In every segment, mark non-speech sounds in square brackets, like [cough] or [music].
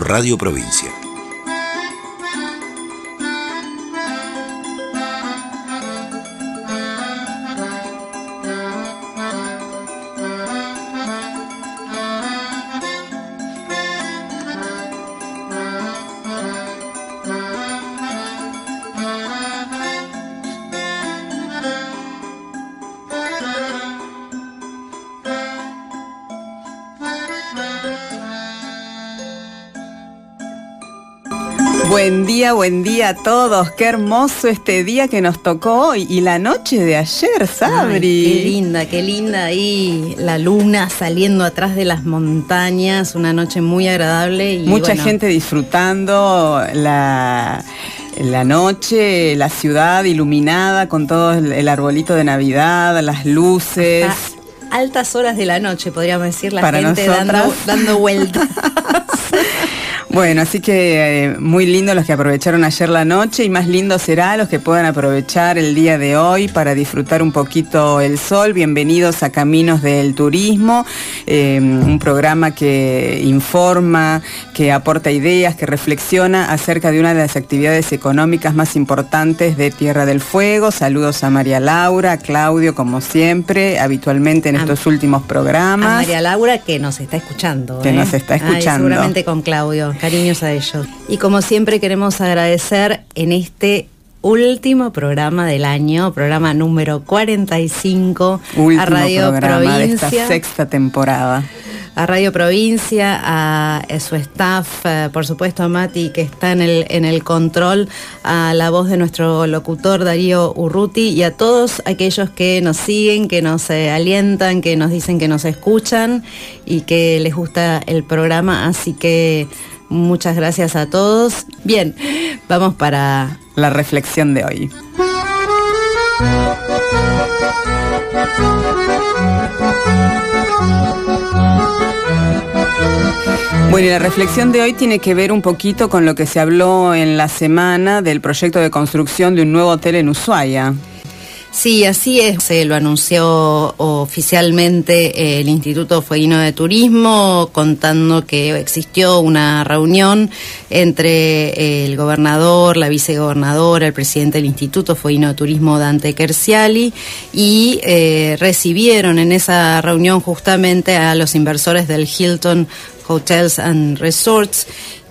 Radio Provincia. Día, buen día a todos. Qué hermoso este día que nos tocó hoy y la noche de ayer, Sabri. Ay, qué linda, qué linda ahí la luna saliendo atrás de las montañas, una noche muy agradable y mucha bueno, gente disfrutando la la noche, la ciudad iluminada con todo el, arbolito de Navidad, las luces. altas horas de la noche, podríamos decir, la Para gente dando, dando vueltas. [laughs] Bueno, así que eh, muy lindo los que aprovecharon ayer la noche y más lindo será los que puedan aprovechar el día de hoy para disfrutar un poquito el sol. Bienvenidos a Caminos del Turismo, eh, un programa que informa, que aporta ideas, que reflexiona acerca de una de las actividades económicas más importantes de Tierra del Fuego. Saludos a María Laura, a Claudio, como siempre, habitualmente en A- estos últimos A programas. María Laura que nos está escuchando. Que ¿eh? nos está Ay, escuchando. seguramente con Claudio. Cariños a ellos. Y como siempre queremos agradecer en este último programa del año, programa número 45 Último a Radio programa de esta Provincia. sexta temporada. a Radio Provincia, a, a su staff, eh, por supuesto a Mati que está en el, en el control, a la voz de nuestro locutor Darío Urruti y a todos aquellos que nos siguen, que nos eh, alientan, que nos dicen que nos escuchan y que les gusta el programa. Así que muchas gracias a todos. Bien, vamos para La reflexión de hoy. Bueno, y la reflexión de hoy tiene que ver un poquito con lo que se habló en la semana del proyecto de construcción de un nuevo hotel en Ushuaia. Sí, así es. Se lo anunció oficialmente el Instituto Fueguino de Turismo, contando que existió una reunión entre el gobernador, la vicegobernadora, el presidente del Instituto Fueguino de Turismo, Dante Kerciali, y eh, recibieron en esa reunión justamente a los inversores del Hilton Hotels and Resorts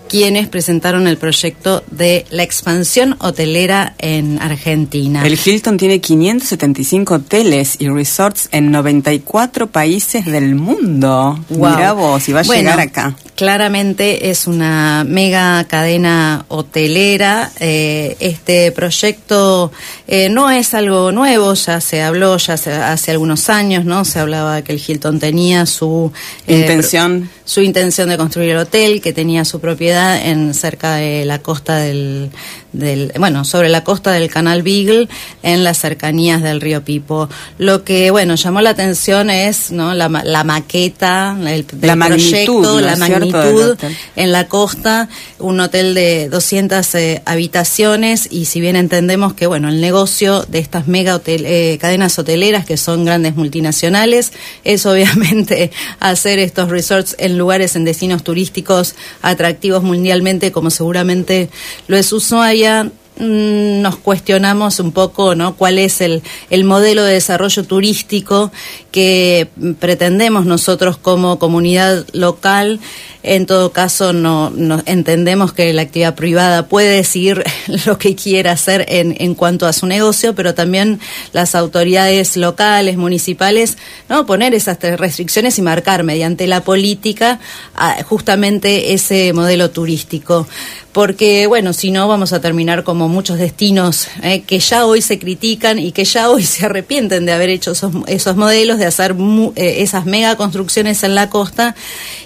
quienes presentaron el proyecto de la expansión hotelera en Argentina. El Hilton tiene 575 hoteles y resorts en 94 países del mundo. Wow. Mira vos, y va a Bueno, llegar acá. Claramente es una mega cadena hotelera. Eh, este proyecto eh, no es algo nuevo, ya se habló ya hace, hace algunos años, ¿no? Se hablaba que el Hilton tenía su eh, Intención. su intención de construir el hotel, que tenía su propiedad en cerca de la costa del, del bueno, sobre la costa del Canal Beagle, en las cercanías del río Pipo. Lo que, bueno, llamó la atención es, ¿no? La, ma- la maqueta, el, del La magnitud, proyecto, ¿no la magnitud en la costa, un hotel de 200 eh, habitaciones y si bien entendemos que bueno, el negocio de estas mega hotel, eh, cadenas hoteleras que son grandes multinacionales es obviamente [laughs] hacer estos resorts en lugares en destinos turísticos atractivos mundialmente como seguramente lo es Ushuaia mm, nos cuestionamos un poco no cuál es el, el modelo de desarrollo turístico que pretendemos nosotros como comunidad local. En todo caso no, entendemos que la actividad privada puede decidir [laughs] lo que quiera hacer en, en cuanto a su negocio pero también las autoridades locales municipales no poner esas restricciones y marcar mediante la política ah, justamente ese modelo turístico porque bueno, si no vamos a terminar como muchos destinos eh, que ya hoy se critican y que ya [laughs] hoy se arrepienten de haber hecho esos, esos modelos, de hacer eh, esas mega construcciones en la costa.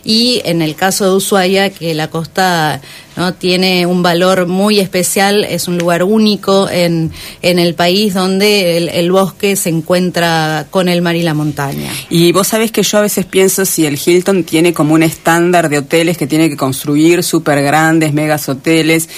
Y en el caso de Ushuaia, que la costa ¿no? tiene un valor muy especial, es un lugar único en, en el país donde el, el, bosque se encuentra con el mar y la montaña. Y vos sabés que yo a veces pienso si el Hilton tiene como un estándar de hoteles que tiene que construir súper grandes, megas hoteles,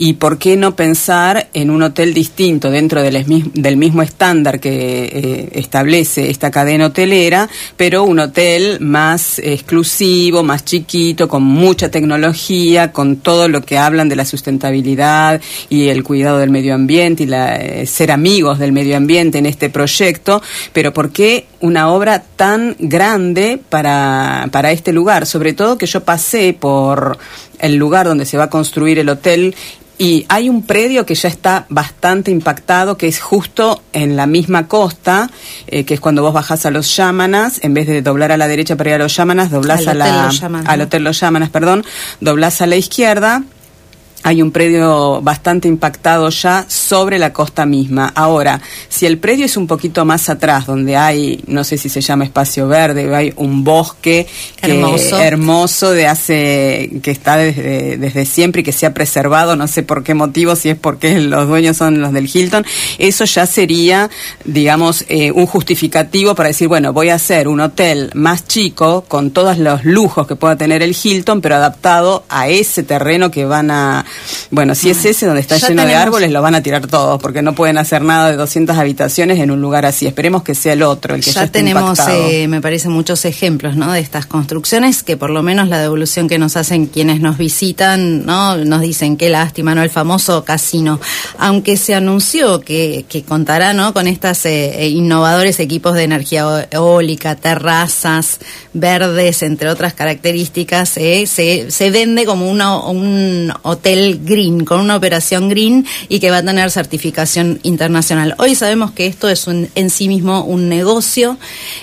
y por qué no pensar en un hotel distinto dentro del, del mismo estándar que eh, establece esta cadena hotelera, pero un hotel más exclusivo, más chiquito, con mucha tecnología, con todo lo que hablan de la sustentabilidad y el cuidado del medio ambiente y la, eh, ser amigos del medio ambiente en este proyecto, pero ¿por qué una obra tan grande para, para este lugar? Sobre todo que yo pasé por el lugar donde se va a construir el hotel y hay un predio que ya está bastante impactado, que es justo en la misma costa, eh, que es cuando vos bajás a los Llamanas, en vez de doblar a la derecha para ir a los Llamanas, doblás a la, al Hotel Los Llamanas, perdón, doblás a la izquierda hay un predio bastante impactado ya sobre la costa misma. Ahora, si el predio es un poquito más atrás, donde hay, no sé si se llama espacio verde, hay un bosque hermoso, hermoso de hace, que está desde, desde, siempre y que se ha preservado, no sé por qué motivo, si es porque los dueños son los del Hilton, eso ya sería, digamos, eh, un justificativo para decir, bueno, voy a hacer un hotel más chico, con todos los lujos que pueda tener el Hilton, pero adaptado a ese terreno que van a bueno, si es ese donde está lleno de árboles, lo van a tirar todos, porque no pueden hacer nada de 200 habitaciones en un lugar así. Esperemos que sea el otro, el que ya, ya tenemos, eh, me parece, muchos ejemplos, ¿no? De estas construcciones que por lo menos la devolución que nos hacen quienes nos visitan, ¿no? Nos dicen qué lástima, ¿no? El famoso casino. Aunque se anunció que, que contará, ¿no? Con estas eh, innovadores equipos de energía eólica, terrazas verdes, entre otras características, eh, se, se vende como una, un hotel green, con una operación green y que va a tener certificación internacional. Hoy sabemos que esto es en sí mismo un negocio,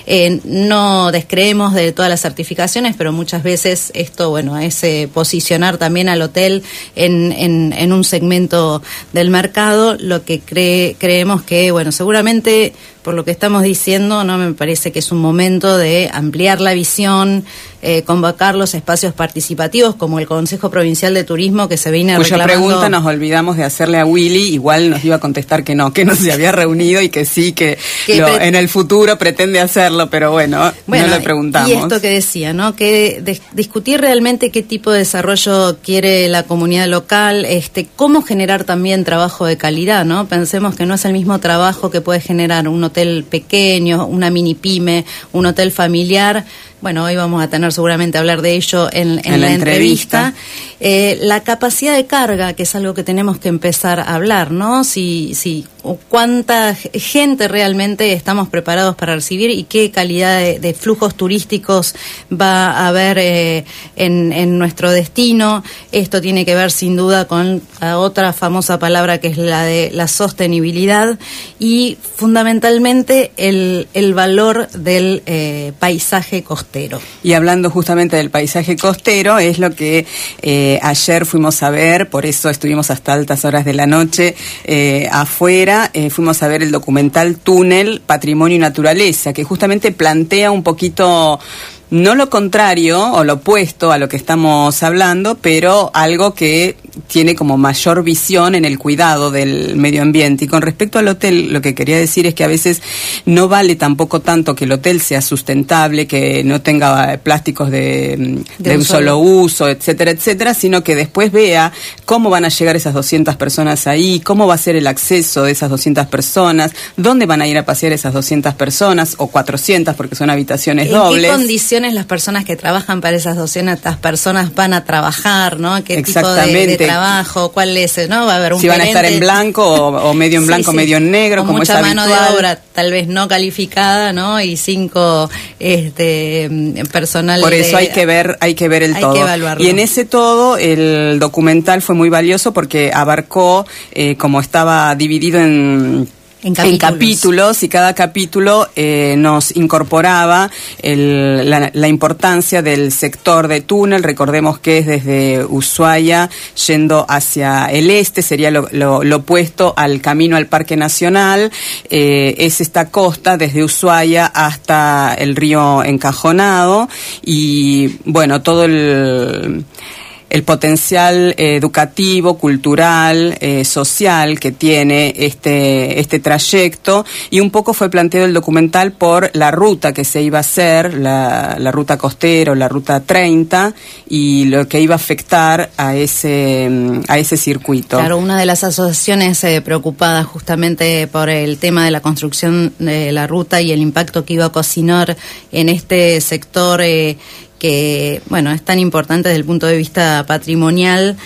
eh, no descreemos de todas las certificaciones, pero muchas veces esto, bueno, es eh, posicionar también al hotel en, en, un segmento del mercado, lo que cree, creemos que, bueno, seguramente por lo que estamos diciendo, no me parece que es un momento de ampliar la visión, eh, convocar los espacios participativos como el Consejo Provincial de Turismo que se viene Cuya reclamando. pregunta nos olvidamos de hacerle a Willy, igual nos iba a contestar que no, que no se había reunido y que sí, que, en el futuro pretende hacerlo, pero bueno, no le preguntamos. Y esto que decía, ¿no? Que discutir realmente qué tipo de desarrollo quiere la comunidad local, este, cómo generar también trabajo de calidad, ¿no? Pensemos que no es el mismo trabajo que puede generar un hotel pequeño, una mini pyme, un hotel familiar. Bueno, hoy vamos a tener seguramente hablar de ello en, la, entrevista. Eh, la capacidad de carga, que es algo que tenemos que empezar a hablar, ¿no? Si, si cuánta gente realmente estamos preparados para recibir y qué calidad de, flujos turísticos va a haber eh, en, en, nuestro destino. Esto tiene que ver sin duda con otra famosa palabra que es la de la sostenibilidad y fundamentalmente el, el valor del eh, paisaje costero. Y hablando justamente del paisaje costero, es lo que eh, ayer fuimos a ver, por eso estuvimos hasta altas horas de la noche afuera eh, fuimos a ver el documental Túnel, Patrimonio y Naturaleza, que justamente plantea un poquito no lo contrario o lo opuesto a lo que estamos hablando, pero algo que tiene como mayor visión en el cuidado del medio ambiente. Y con respecto al hotel, lo que quería decir es que a veces no vale tampoco tanto que el hotel sea sustentable, que no tenga plásticos de, de, un solo uso, etcétera, etcétera, sino que después vea cómo van a llegar esas 200 personas ahí, cómo va a ser el acceso de esas 200 personas, dónde van a ir a pasear esas 200 personas o 400 porque son habitaciones dobles. ¿En qué las personas que trabajan para esas 200 personas van a trabajar, ¿no? ¿Qué tipo de, trabajo? ¿Cuál es? ¿No? Va a haber un Si van a estar en blanco o, medio en blanco, medio en negro, como mucha mano de obra tal vez no calificada, ¿no? Y cinco este personal Por eso hay que ver, hay que ver el todo. Y en ese todo el documental fue muy valioso porque abarcó eh, como estaba dividido en en capítulos. y cada capítulo eh, nos incorporaba la, importancia del sector de túnel. Recordemos que es desde Ushuaia yendo hacia el este, sería lo, opuesto al camino al Parque Nacional. Eh, es esta costa desde Ushuaia hasta el río Encajonado y bueno, todo el el potencial eh, educativo, cultural, eh, social que tiene este, este trayecto y un poco fue planteado el documental por la ruta que se iba a hacer, la, la ruta costera o la ruta 30 y lo que iba a afectar a ese, a ese circuito. Claro, una de las asociaciones eh, preocupadas justamente por el tema de la construcción de la ruta y el impacto que iba a cocinar en este sector que, bueno, es tan importante desde el punto de vista patrimonial.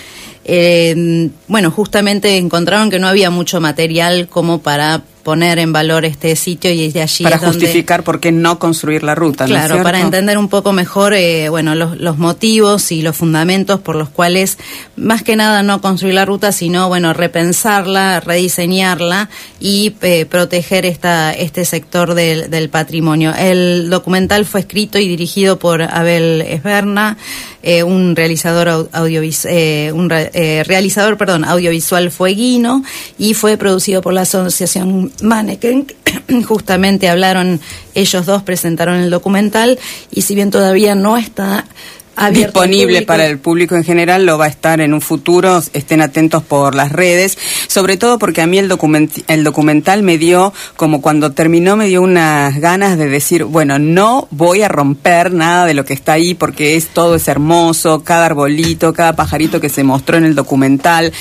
Eh, bueno, justamente encontraron que no había mucho material como para poner en valor este sitio y de allí para justificar por qué no construir la ruta claro para entender un poco mejor eh, bueno los, los, motivos y los fundamentos por los cuales más que nada no construir la ruta sino bueno repensarla rediseñarla y eh, proteger esta este sector del, del, patrimonio. El documental fue escrito y dirigido por Abel Esberna eh, un realizador audiovisual un realizador perdón audiovisual fueguino y fue producido por la asociación Mannequin, [clears throat] justamente hablaron ellos dos, presentaron el documental y si bien todavía no está disponible para el público en general, lo va a estar en un futuro, estén atentos por las redes, sobre todo porque a mí el, el documental me dio, como cuando terminó, me dio unas ganas de decir, bueno, no voy a romper nada de lo que está ahí porque es todo es hermoso, cada arbolito, cada pajarito que se mostró en el documental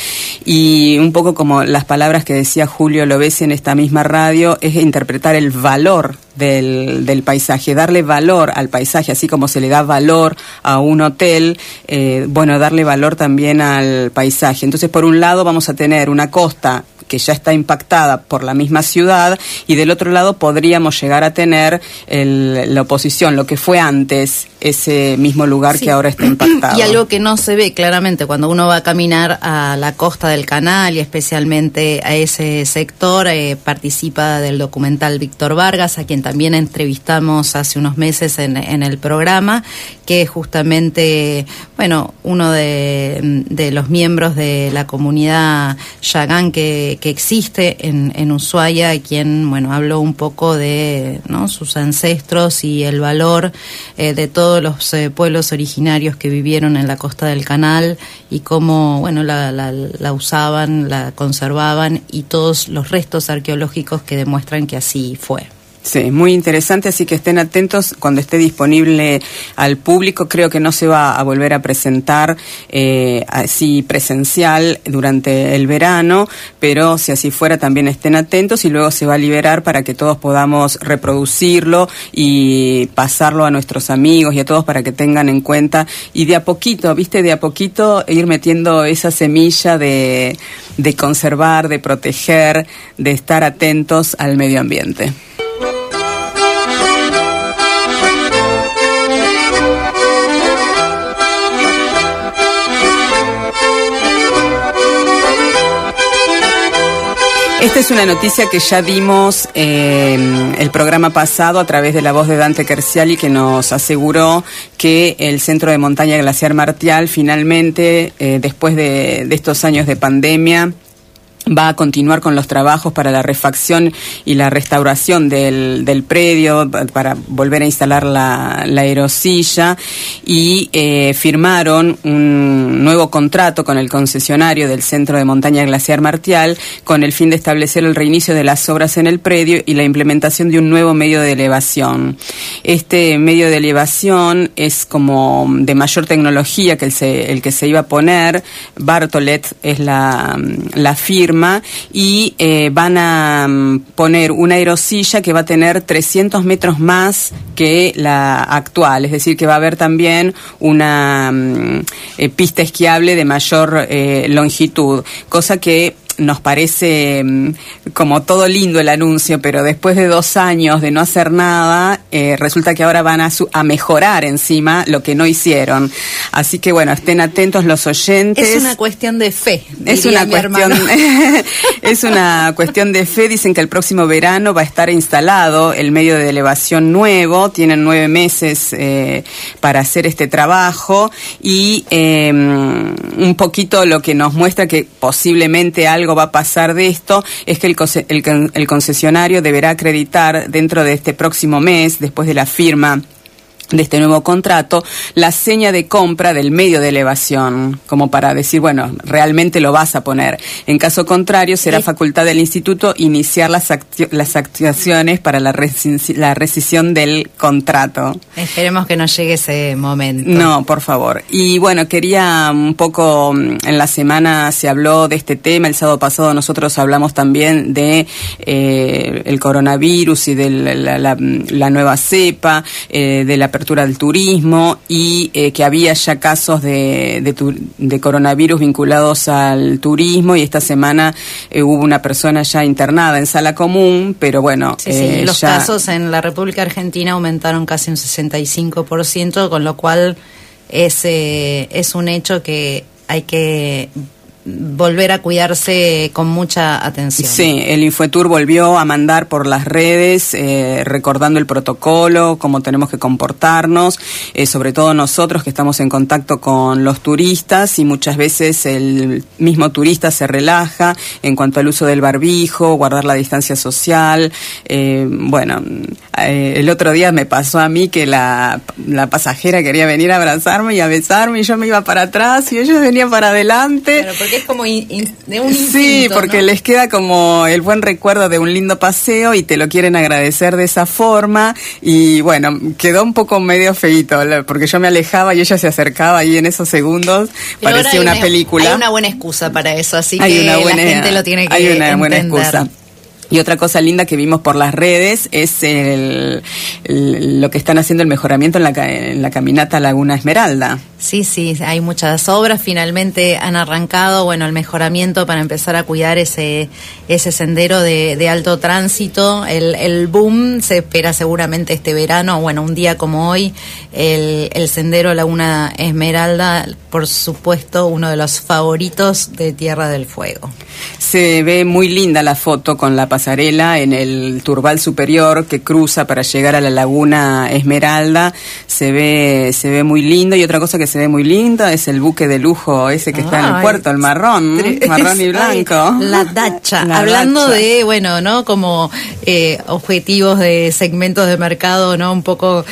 y un poco como las palabras que decía Julio Lovesi en esta misma radio, es interpretar el valor del, del, paisaje, darle valor al paisaje, así como se le da valor a un hotel, eh, bueno, darle valor también al paisaje. Entonces, por un lado vamos a tener una costa que ya está impactada por la misma ciudad y del otro lado podríamos llegar a tener la oposición, lo que fue antes ese mismo lugar que ahora está impactado. [clears throat] Y algo que no se ve claramente cuando uno va a caminar a la costa del canal y especialmente a ese sector, eh, participa del documental Víctor Vargas, a quien también entrevistamos hace unos meses en, el programa, que es justamente, bueno, uno de, los miembros de la comunidad Yagán que, existe en, en Ushuaia, quien, bueno, habló un poco de sus ancestros y el valor eh, de todo los eh, pueblos originarios que vivieron en la costa del canal y cómo bueno la, la, usaban, la conservaban y todos los restos arqueológicos que demuestran que así fue. Sí, muy interesante, así que estén atentos cuando esté disponible al público. Creo que no se va a volver a presentar eh, así presencial durante el verano, pero si así fuera también estén atentos y luego se va a liberar para que todos podamos reproducirlo y pasarlo a nuestros amigos y a todos para que tengan en cuenta y de a poquito, viste, de a poquito ir metiendo esa semilla de, de conservar, de proteger, de estar atentos al medio ambiente. Esta es una noticia que ya dimos eh, el programa pasado a través de la voz de Dante Kerciali que nos aseguró que el Centro de Montaña Glaciar Martial finalmente, eh, después de estos años de pandemia, va a continuar con los trabajos para la refacción y la restauración del, del predio, para volver a instalar la, la aerosilla y eh, firmaron un nuevo contrato con el concesionario del Centro de Montaña Glaciar Martial con el fin de establecer el reinicio de las obras en el predio y la implementación de un nuevo medio de elevación. Este medio de elevación es como de mayor tecnología que el, se, el que se iba a poner. Bartolet es la, la firma y eh, van a mm, poner una aerosilla que va a tener 300 metros más que la actual, es decir, que va a haber también una mm, eh, pista esquiable de mayor eh, longitud, cosa que nos parece mm, como todo lindo el anuncio, pero después de dos años de no hacer nada, eh, resulta que ahora van a, a, mejorar encima lo que no hicieron. Así que bueno, estén atentos los oyentes. Es una cuestión de fe. Es una cuestión, [laughs] es una cuestión de fe. Dicen que el próximo verano va a estar instalado el medio de elevación nuevo. Tienen nueve meses eh, para hacer este trabajo y eh, un poquito lo que nos muestra que posiblemente algo va a pasar de esto es que el, concesionario deberá acreditar dentro de este próximo mes, después de la firma de este nuevo contrato la seña de compra del medio de elevación, como para decir, bueno, realmente lo vas a poner. En caso contrario, será facultad del instituto iniciar las, las actuaciones para la, la rescisión del contrato. Esperemos que no llegue ese momento. No, por favor. Y bueno, quería un poco, mm, en la semana se habló de este tema, el sábado pasado nosotros hablamos también de eh, el coronavirus y de la, nueva cepa, eh, de la del turismo y eh, que había ya casos de, de, coronavirus vinculados al turismo y esta semana eh, hubo una persona ya internada en sala común, pero bueno. Eh, los casos en la República Argentina aumentaron casi un 65%, con lo cual es, es un hecho que hay que volver a cuidarse con mucha atención. Sí, el Infotour volvió a mandar por las redes eh, recordando el protocolo, cómo tenemos que comportarnos, eh, sobre todo nosotros que estamos en contacto con los turistas y muchas veces el mismo turista se relaja en cuanto al uso del barbijo, guardar la distancia social. Eh, bueno, el otro día me pasó a mí que la, la, pasajera quería venir a abrazarme y a besarme y yo me iba para atrás y ellos venían para adelante es como de un Sí, porque les queda como el buen recuerdo de un lindo paseo y te lo quieren agradecer de esa forma. Y bueno, quedó un poco medio feito, porque yo me alejaba y ella se acercaba y en esos segundos parecía una, película. Hay una buena excusa para eso, así que la gente lo tiene que Hay una buena excusa. Y otra cosa linda que vimos por las redes es el, lo que están haciendo el mejoramiento en la, en la caminata Laguna Esmeralda. Sí, sí, hay muchas obras. Finalmente han arrancado, bueno, el mejoramiento para empezar a cuidar ese, sendero de, de alto tránsito. El, el, boom se espera seguramente este verano, bueno, un día como hoy, el, el sendero Laguna Esmeralda, por supuesto, uno de los favoritos de Tierra del Fuego. Se ve muy linda la foto con la pasarela en el turbal superior que cruza para llegar a la Laguna Esmeralda. Se ve, se ve muy lindo. Y otra cosa que se ve muy linda es el buque de lujo ese que está en el puerto, el marrón, marrón y [laughs] blanco. la dacha. Hablando de, bueno, ¿no? Como eh, objetivos de segmentos de mercado, ¿no? Un poco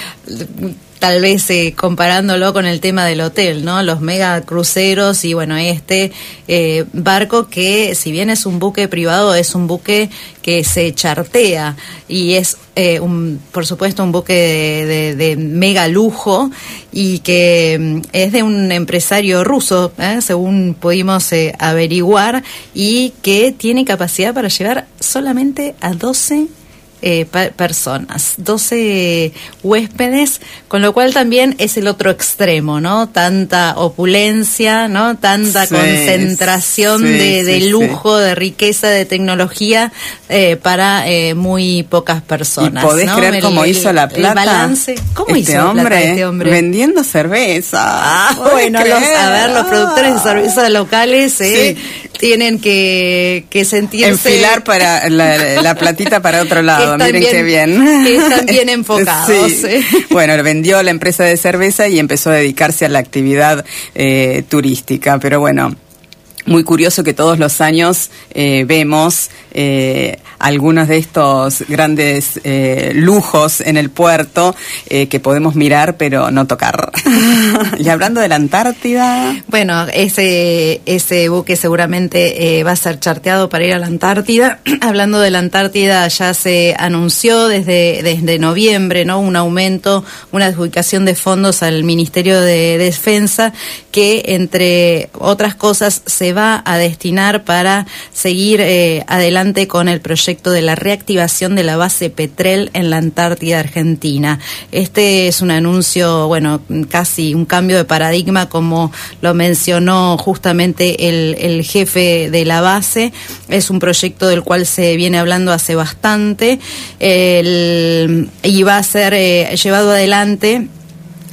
tal vez eh, comparándolo con el tema del hotel, ¿no? Los mega cruceros y bueno, este eh, barco que si bien es un buque privado, es un buque que se chartea y es eh, un, por supuesto un buque de, mega lujo y que mm, es de un empresario ruso, según pudimos averiguar, y que tiene capacidad para llevar solamente a 12 eh, personas, 12 huéspedes, con lo cual también es el otro extremo, ¿no? Tanta opulencia, ¿no? Tanta concentración de, lujo, de riqueza, de tecnología eh, para eh, muy pocas personas. ¿Y podés creer cómo hizo la plata? balance. ¿Cómo este hizo hombre, este hombre? Vendiendo cerveza. Ah, bueno, a ver, los productores de cerveza locales eh, tienen que, que sentirse... Enfilar para la, platita para otro lado, miren qué bien. están bien [laughs] enfocados. Bueno, vendió la empresa de cerveza y empezó a dedicarse a la actividad eh, turística, pero bueno muy curioso que todos los años eh, vemos eh, algunos de estos grandes eh, lujos en el puerto que podemos mirar pero no tocar. [laughs] y hablando de la Antártida. Bueno, ese, ese buque seguramente va a ser charteado para ir a la Antártida. [clears throat] hablando de la Antártida, ya se anunció desde, desde noviembre ¿no? un aumento, una adjudicación de fondos al Ministerio de Defensa que entre otras cosas se va a destinar para seguir eh, adelante con el proyecto de la reactivación de la base Petrel en la Antártida Argentina. Este es un anuncio, bueno, casi un cambio de paradigma, como lo mencionó justamente el, el jefe de la base. Es un proyecto del cual se viene hablando hace bastante y va a ser eh, llevado adelante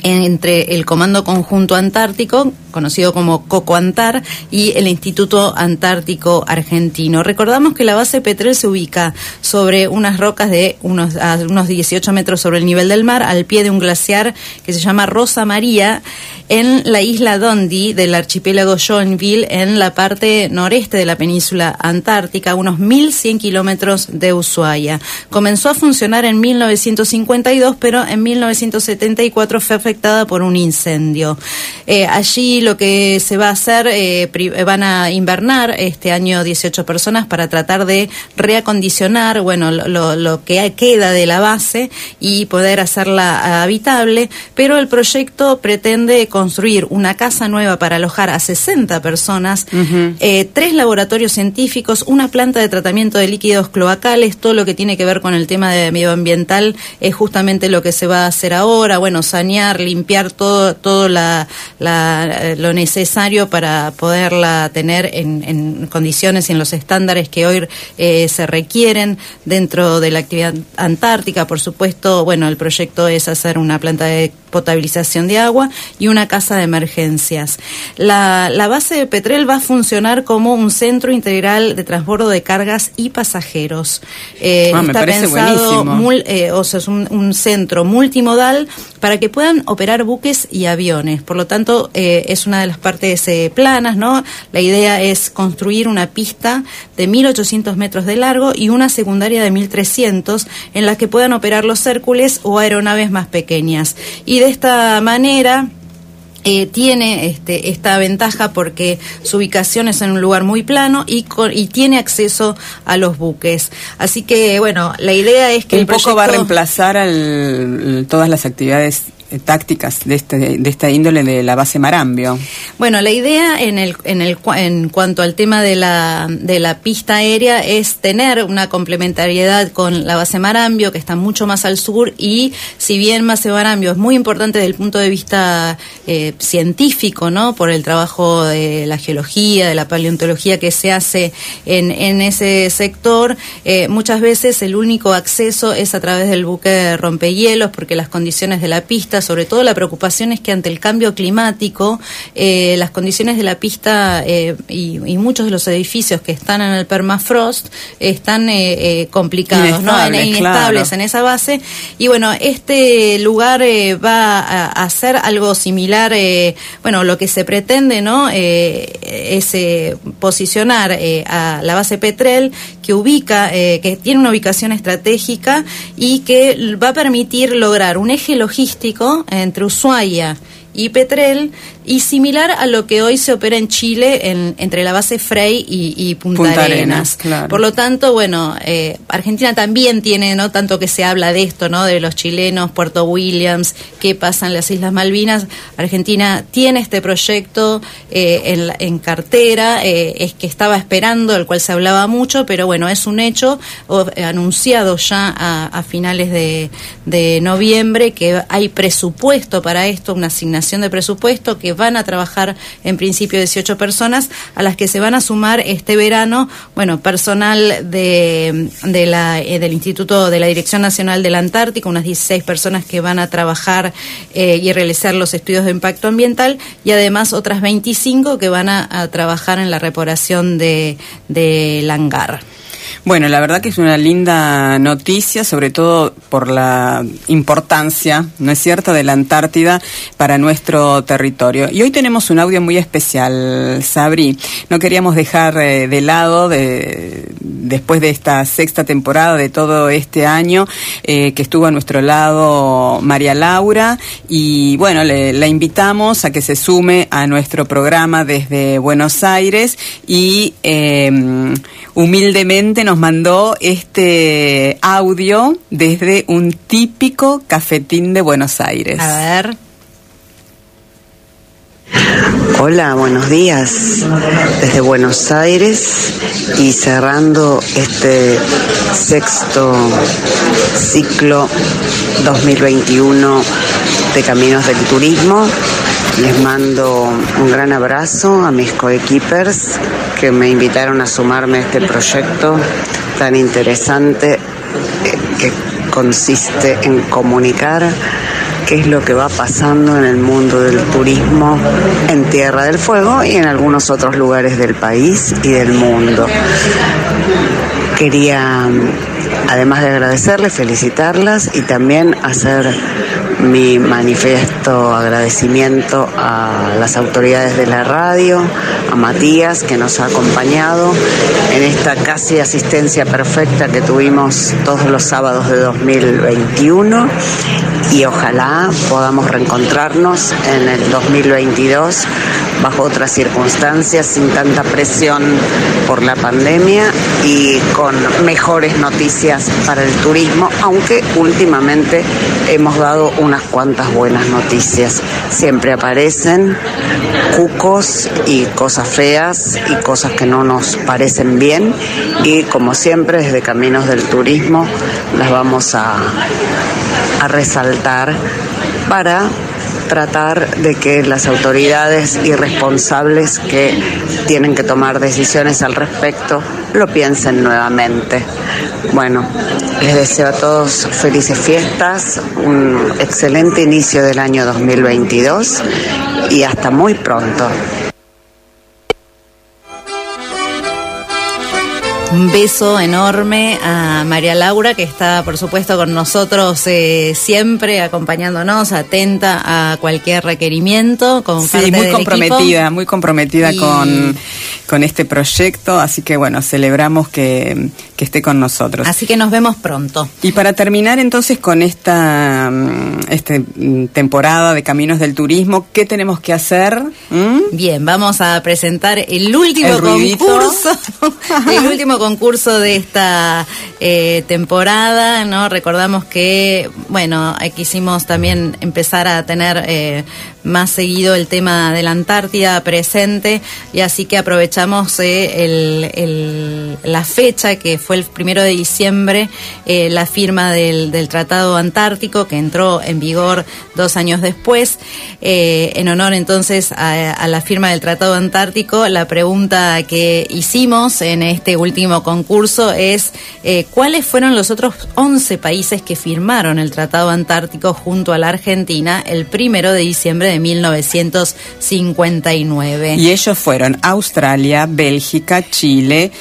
entre el Comando Conjunto Antártico, conocido como COCOANTAR, y el Instituto Antártico Argentino. Recordamos que la base Petrel se ubica sobre unas rocas de unos, unos 18 metros sobre el nivel del mar, al pie de un glaciar que se llama Rosa María, en la isla Dondi del archipiélago Joinville, en la parte noreste de la península antártica, a unos 1.100 kilómetros de Ushuaia. Comenzó a funcionar en 1952, pero en 1974 fue afectada por un incendio. Eh, allí lo que se va a hacer, eh, van a invernar este año 18 personas para tratar de reacondicionar, bueno, lo, lo que queda de la base y poder hacerla habitable, pero el proyecto pretende construir una casa nueva para alojar a 60 personas, eh, tres laboratorios científicos, una planta de tratamiento de líquidos cloacales, todo lo que tiene que ver con el tema de medioambiental es justamente lo que se va a hacer ahora, bueno, sanear, limpiar todo, todo la, eh, lo necesario para poderla tener en, condiciones y en los estándares que hoy eh, se requieren dentro de la actividad antártica. Por supuesto, bueno, el proyecto es hacer una planta de potabilización de agua y una casa de emergencias. La, base de Petrel va a funcionar como un centro integral de transbordo de cargas y pasajeros. Eh, ah, está pensado, eh, o sea, es un, centro multimodal para que puedan operar buques y aviones. Por lo tanto, eh, es una de las partes planas, ¿no? La idea es construir una pista de 1.800 metros de largo y una secundaria de 1.300 en la que puedan operar los Hércules o aeronaves más pequeñas. Y de esta manera, eh, tiene este, esta ventaja porque su ubicación es en un lugar muy plano y, y tiene acceso a los buques. Así que, bueno, la idea es que... Un poco va a reemplazar todas las actividades tácticas de, este, de esta índole de la base Marambio? Bueno, la idea en, el, en, el, en cuanto al tema de la, de la pista aérea es tener una complementariedad con la base Marambio, que está mucho más al sur, y si bien base Marambio es muy importante desde el punto de vista eh, científico, ¿no? Por el trabajo de la geología, de la paleontología que se hace en, en ese sector, eh, muchas veces el único acceso es a través del buque rompehielos, porque las condiciones de la pista sobre todo la preocupación es que ante el cambio climático, eh, las condiciones de la pista eh, y, muchos de los edificios que están en el permafrost están eh, complicados, inestables, en esa base. Y bueno, este lugar va a, hacer algo similar, bueno, lo que se pretende, ¿no? es posicionar a la base Petrel que ubica, que tiene una ubicación estratégica y que va a permitir lograr un eje logístico entre Ushuaia y Petrel y similar a lo que hoy se opera en Chile en, entre la base Frey y, Punta, Arenas. Por lo tanto, bueno, eh, Argentina también tiene, no tanto que se habla de esto, ¿no? De los chilenos, Puerto Williams, qué pasa en las Islas Malvinas. Argentina tiene este proyecto eh, en, cartera, eh, es que estaba esperando, el cual se hablaba mucho, pero bueno, es un hecho anunciado ya a, finales de, de noviembre que hay presupuesto para esto, una asignación de presupuesto que van a trabajar en principio 18 personas, a las que se van a sumar este verano, bueno, personal de, de la, eh, del Instituto de la Dirección Nacional del Antártico, unas 16 personas que van a trabajar eh, y realizar los estudios de impacto ambiental y además otras 25 que van a, trabajar en la reparación de, del hangar. Bueno, la verdad que es una linda noticia, sobre todo por la importancia, ¿no es cierto?, de la Antártida para nuestro territorio. Y hoy tenemos un audio muy especial, Sabri. No queríamos dejar eh, de lado, de, después de esta sexta temporada de todo este año, eh, que estuvo a nuestro lado María Laura. Y bueno, le, la invitamos a que se sume a nuestro programa desde Buenos Aires y eh, humildemente nos mandó este audio desde un típico cafetín de Buenos Aires. A ver. Hola, buenos días. Desde Buenos Aires y cerrando este sexto ciclo 2021 de Caminos del Turismo. Les mando un gran abrazo a mis coequippers que me invitaron a sumarme a este proyecto tan interesante eh, que consiste en comunicar qué es lo que va pasando en el mundo del turismo en Tierra del Fuego y en algunos otros lugares del país y del mundo. Quería, además de agradecerles, felicitarlas y también hacer mi manifiesto agradecimiento a las autoridades de la radio, a Matías que nos ha acompañado en esta casi asistencia perfecta que tuvimos todos los sábados de 2021 y ojalá podamos reencontrarnos en el 2022 bajo otras circunstancias, sin tanta presión por la pandemia y con mejores noticias para el turismo, aunque últimamente hemos dado unas cuantas buenas noticias. Siempre aparecen cucos y cosas feas y cosas que no nos parecen bien y como siempre desde Caminos del Turismo las vamos a, a resaltar para tratar de que las autoridades y responsables que tienen que tomar decisiones al respecto lo piensen nuevamente. Bueno, les deseo a todos felices fiestas, un excelente inicio del año 2022 y hasta muy pronto. Un beso enorme a María Laura, que está, por supuesto, con nosotros eh, siempre, acompañándonos, atenta a cualquier requerimiento. Con sí, muy comprometida, muy comprometida con, con este proyecto. Así que, bueno, celebramos que, que, esté con nosotros. Así que nos vemos pronto. Y para terminar, entonces, con esta mm, mm, temporada de Caminos del Turismo, ¿qué tenemos que hacer? ¿Mm? Bien, vamos a presentar el último concurso. el último concurso [laughs] de esta eh, temporada, ¿no? Recordamos que, bueno, quisimos también empezar a tener eh, más seguido el tema de la Antártida presente y así que aprovechamos eh, la fecha que fue el primero de diciembre, eh, la firma del, del, Tratado Antártico que entró en vigor dos años después. Eh, en honor entonces a, a, la firma del Tratado Antártico, la pregunta que hicimos en este último concurso es ¿cuáles fueron los otros 11 países que firmaron el Tratado Antártico junto a la Argentina el primero de diciembre de 1959. Y ellos fueron Australia, Bélgica, Chile,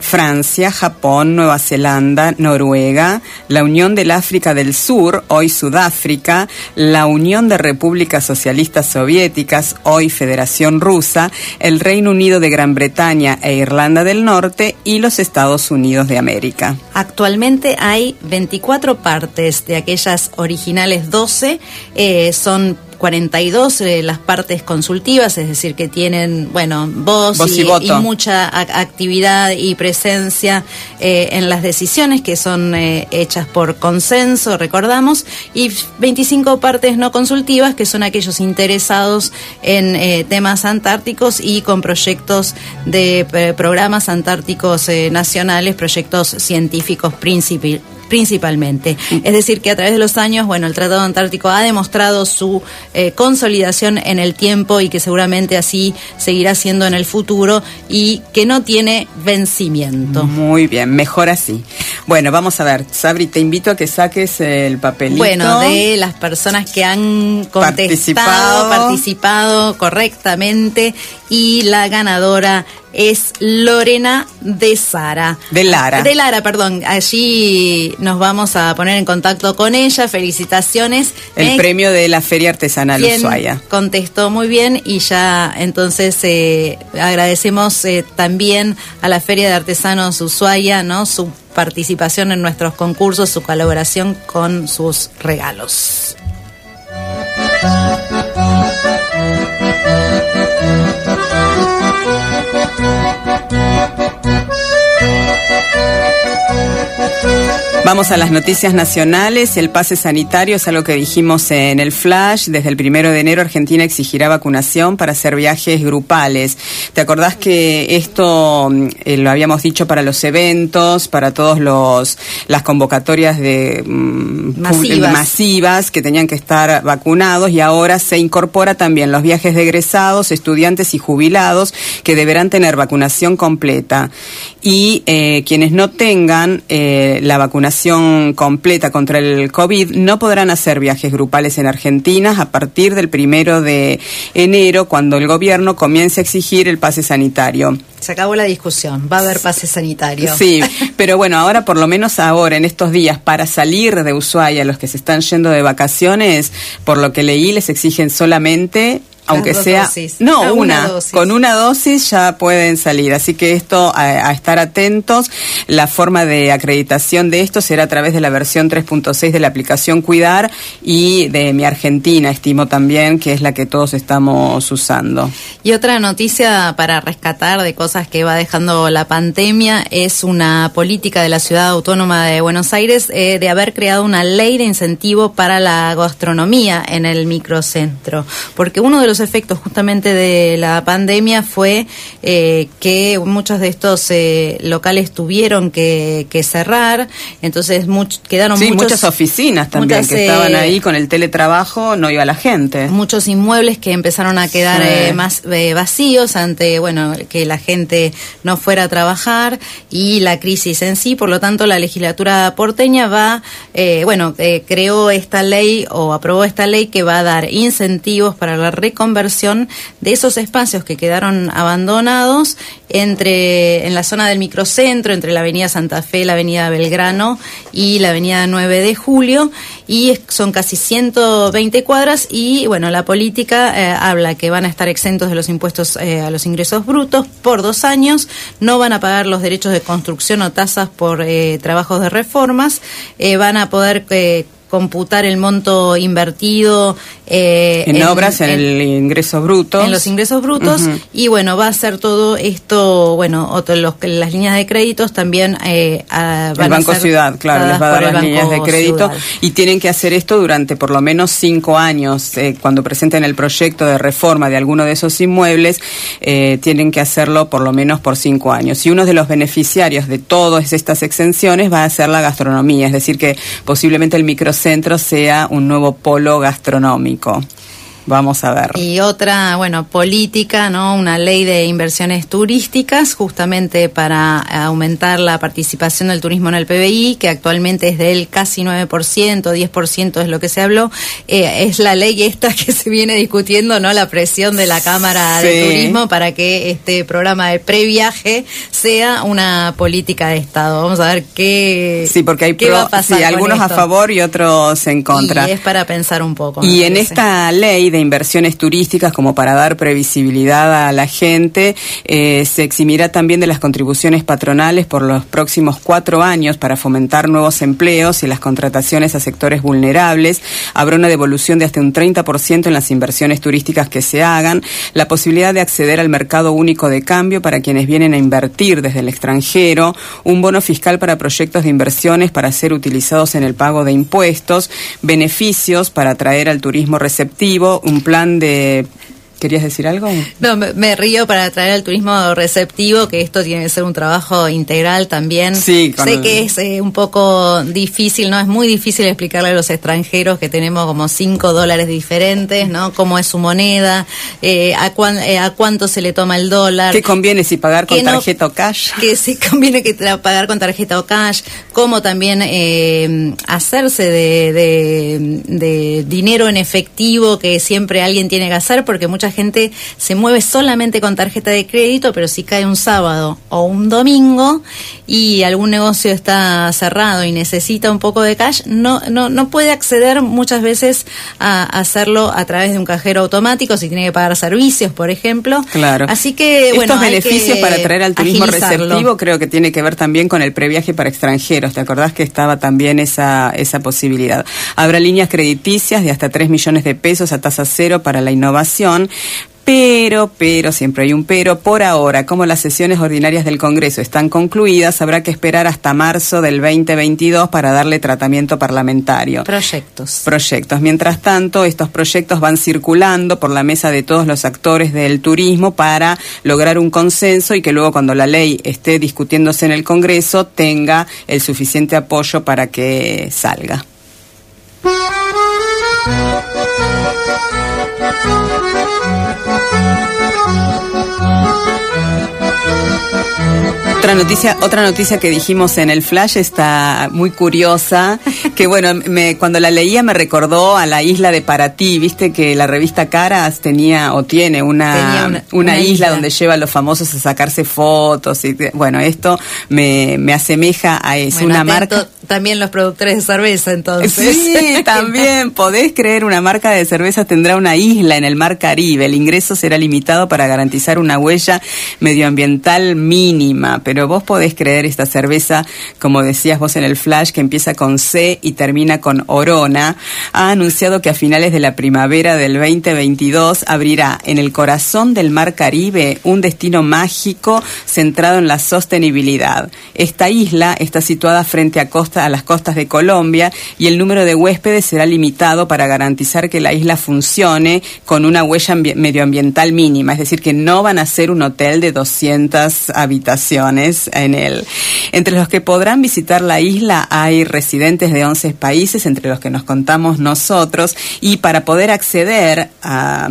Francia, Japón, Nueva Zelanda, Noruega, la Unión del África del Sur, hoy Sudáfrica, la Unión de Repúblicas Socialistas Soviéticas, hoy Federación Rusa, el Reino Unido de Gran Bretaña e Irlanda del Norte y los Estados Unidos de América. Actualmente hay 24 partes de aquellas originales 12, eh, son 42 eh, las partes consultivas, es decir, que tienen, bueno, voz, y, y, mucha actividad y presencia eh, en las decisiones que son eh, hechas por consenso, recordamos, y 25 partes no consultivas, que son aquellos interesados en eh, temas antárticos y con proyectos de eh, programas antárticos nacionales, proyectos científicos principales principalmente. Es decir, que a través de los años, bueno, el Tratado Antártico ha demostrado su eh, consolidación en el tiempo y que seguramente así seguirá siendo en el futuro y que no tiene vencimiento. Muy bien, mejor así. Bueno, vamos a ver, Sabri, te invito a que saques el papelito. Bueno, de las personas que han contestado, participado, participado correctamente y la ganadora es Lorena de Sara. De Lara. De Lara, perdón. Allí nos vamos a poner en contacto con ella. Felicitaciones. El eh, premio de la Feria Artesanal Ushuaia. Contestó muy bien y ya entonces eh, agradecemos eh, también a la Feria de Artesanos Ushuaia, ¿no? Su participación en nuestros concursos, su colaboración con sus regalos. Vamos a las noticias nacionales. El pase sanitario es algo que dijimos en el flash. Desde el primero de enero Argentina exigirá vacunación para hacer viajes grupales. ¿Te acordás que esto eh, lo habíamos dicho para los eventos, para todos los las convocatorias de mm, masivas. masivas que tenían que estar vacunados y ahora se incorpora también los viajes de egresados, estudiantes y jubilados que deberán tener vacunación completa y eh, quienes no tengan eh, la vacunación completa contra el COVID, no podrán hacer viajes grupales en Argentina a partir del primero de enero, cuando el gobierno comience a exigir el pase sanitario. Se acabó la discusión, va a haber pase sanitario. Sí, [laughs] pero bueno, ahora por lo menos ahora, en estos días, para salir de Ushuaia, los que se están yendo de vacaciones, por lo que leí, les exigen solamente aunque sea no ah, una, con una dosis ya pueden salir. Así que esto a, estar atentos. La forma de acreditación de esto será a través de la versión 3.6 de la aplicación Cuidar y de mi Argentina estimo también que es la que todos estamos usando. Y otra noticia para rescatar de cosas que va dejando la pandemia es una política de la ciudad autónoma de Buenos Aires eh, de haber creado una ley de incentivo para la gastronomía en el microcentro. Porque uno de los efectos justamente de la pandemia fue eh, que muchos de estos eh, locales tuvieron que, cerrar, entonces quedaron muchas oficinas también que estaban eh, ahí con el teletrabajo, no iba la gente. Muchos inmuebles que empezaron a quedar más vacíos ante, bueno, que la gente no fuera a trabajar y la crisis en sí, por lo tanto la legislatura porteña va, bueno, creó esta ley o aprobó esta ley que va a dar incentivos para la reconversión versión de esos espacios que quedaron abandonados entre en la zona del microcentro, entre la Avenida Santa Fe, la Avenida Belgrano y la Avenida 9 de Julio, y son casi 120 cuadras y bueno, la política eh, habla que van a estar exentos de los impuestos eh, a los ingresos brutos por dos años, no van a pagar los derechos de construcción o tasas por eh, trabajos de reformas, van a poder computar el monto invertido eh, en, obras, en, el ingreso bruto. En los ingresos brutos. Y bueno, va a ser todo esto, bueno, otro, los, las líneas de créditos también eh, El Banco Ciudad, claro, les va a dar las líneas de crédito. Y tienen que hacer esto durante por lo menos cinco años. Eh, cuando presenten el proyecto de reforma de alguno de esos inmuebles, eh, tienen que hacerlo por lo menos por cinco años. Y uno de los beneficiarios de todas estas exenciones va a ser la gastronomía, es decir, que posiblemente el microcentro sea un nuevo polo gastronómico. Vamos a ver. Y otra, bueno, política, ¿no? Una ley de inversiones turísticas, justamente para aumentar la participación del turismo en el PBI, que actualmente es del casi 9%, 10% es lo que se habló. Eh, es la ley esta que se viene discutiendo, ¿no? La presión de la Cámara de Turismo para que este programa de previaje sea una política de Estado. Vamos a ver qué. Sí, porque hay algunos a favor y otros en contra. Y es para pensar un poco. Y en esta ley de inversiones turísticas, como para dar previsibilidad a la gente, eh, se eximirá también de las contribuciones patronales por los próximos cuatro años para fomentar nuevos empleos y las contrataciones a sectores vulnerables. Habrá una devolución de hasta un 30% en las inversiones turísticas que se hagan, la posibilidad de acceder al mercado único de cambio para quienes vienen a invertir desde el extranjero, un bono fiscal para proyectos de inversiones para ser utilizados en el pago de impuestos, beneficios para atraer al turismo receptivo, un plan de ¿Querías decir algo? No, me, río para atraer al turismo receptivo, que esto tiene que ser un trabajo integral también. Sí, sé que es eh, un poco difícil, ¿no? Es muy difícil explicarle a los extranjeros que tenemos como cinco dólares diferentes, ¿no? Cómo es su moneda, eh, a, eh, a cuánto se le toma el dólar. ¿Qué conviene si pagar con tarjeta o cash? [laughs] Que si conviene que pagar con tarjeta o cash, cómo también hacerse de, de, de dinero en efectivo que siempre alguien tiene que hacer, porque muchas gente se mueve solamente con tarjeta de crédito, pero si cae un sábado o un domingo y algún negocio está cerrado y necesita un poco de cash, no, no, no puede acceder muchas veces a hacerlo a través de un cajero automático, si tiene que pagar servicios, por ejemplo. Claro. Así que, bueno. Estos beneficios para atraer al turismo receptivo creo que tiene que ver también con el previaje para extranjeros. ¿Te acordás que estaba también esa, esa posibilidad? Habrá líneas crediticias de hasta 3 millones de pesos a tasa cero para la innovación Pero, pero, siempre hay un pero. Por ahora, como las sesiones ordinarias del Congreso están concluidas, habrá que esperar hasta marzo del 2022 para darle tratamiento parlamentario. Proyectos. Proyectos. Mientras tanto, estos proyectos van circulando por la mesa de todos los actores del turismo para lograr un consenso y que luego cuando la ley esté discutiéndose en el Congreso tenga el suficiente apoyo para que salga. Otra noticia, otra noticia que dijimos en el flash está muy curiosa, que bueno, me, cuando la leía me recordó a la isla de Paratí, viste que la revista Caras tenía o tiene una, una, isla, donde lleva a los famosos a sacarse fotos y bueno, esto me, me asemeja a eso, una marca también los productores de cerveza, entonces. Sí, [laughs] también. Podés creer, una marca de cerveza tendrá una isla en el Mar Caribe. El ingreso será limitado para garantizar una huella medioambiental mínima. Pero vos podés creer esta cerveza, como decías vos en el flash, que empieza con C y termina con Orona. Ha anunciado que a finales de la primavera del 2022 abrirá en el corazón del Mar Caribe un destino mágico centrado en la sostenibilidad. Esta isla está situada frente a costa a las costas de Colombia y el número de huéspedes será limitado para garantizar que la isla funcione con una huella medioambiental mínima, es decir, que no van a ser un hotel de 200 habitaciones en él. Entre los que podrán visitar la isla hay residentes de 11 países, entre los que nos contamos nosotros, y para poder acceder a,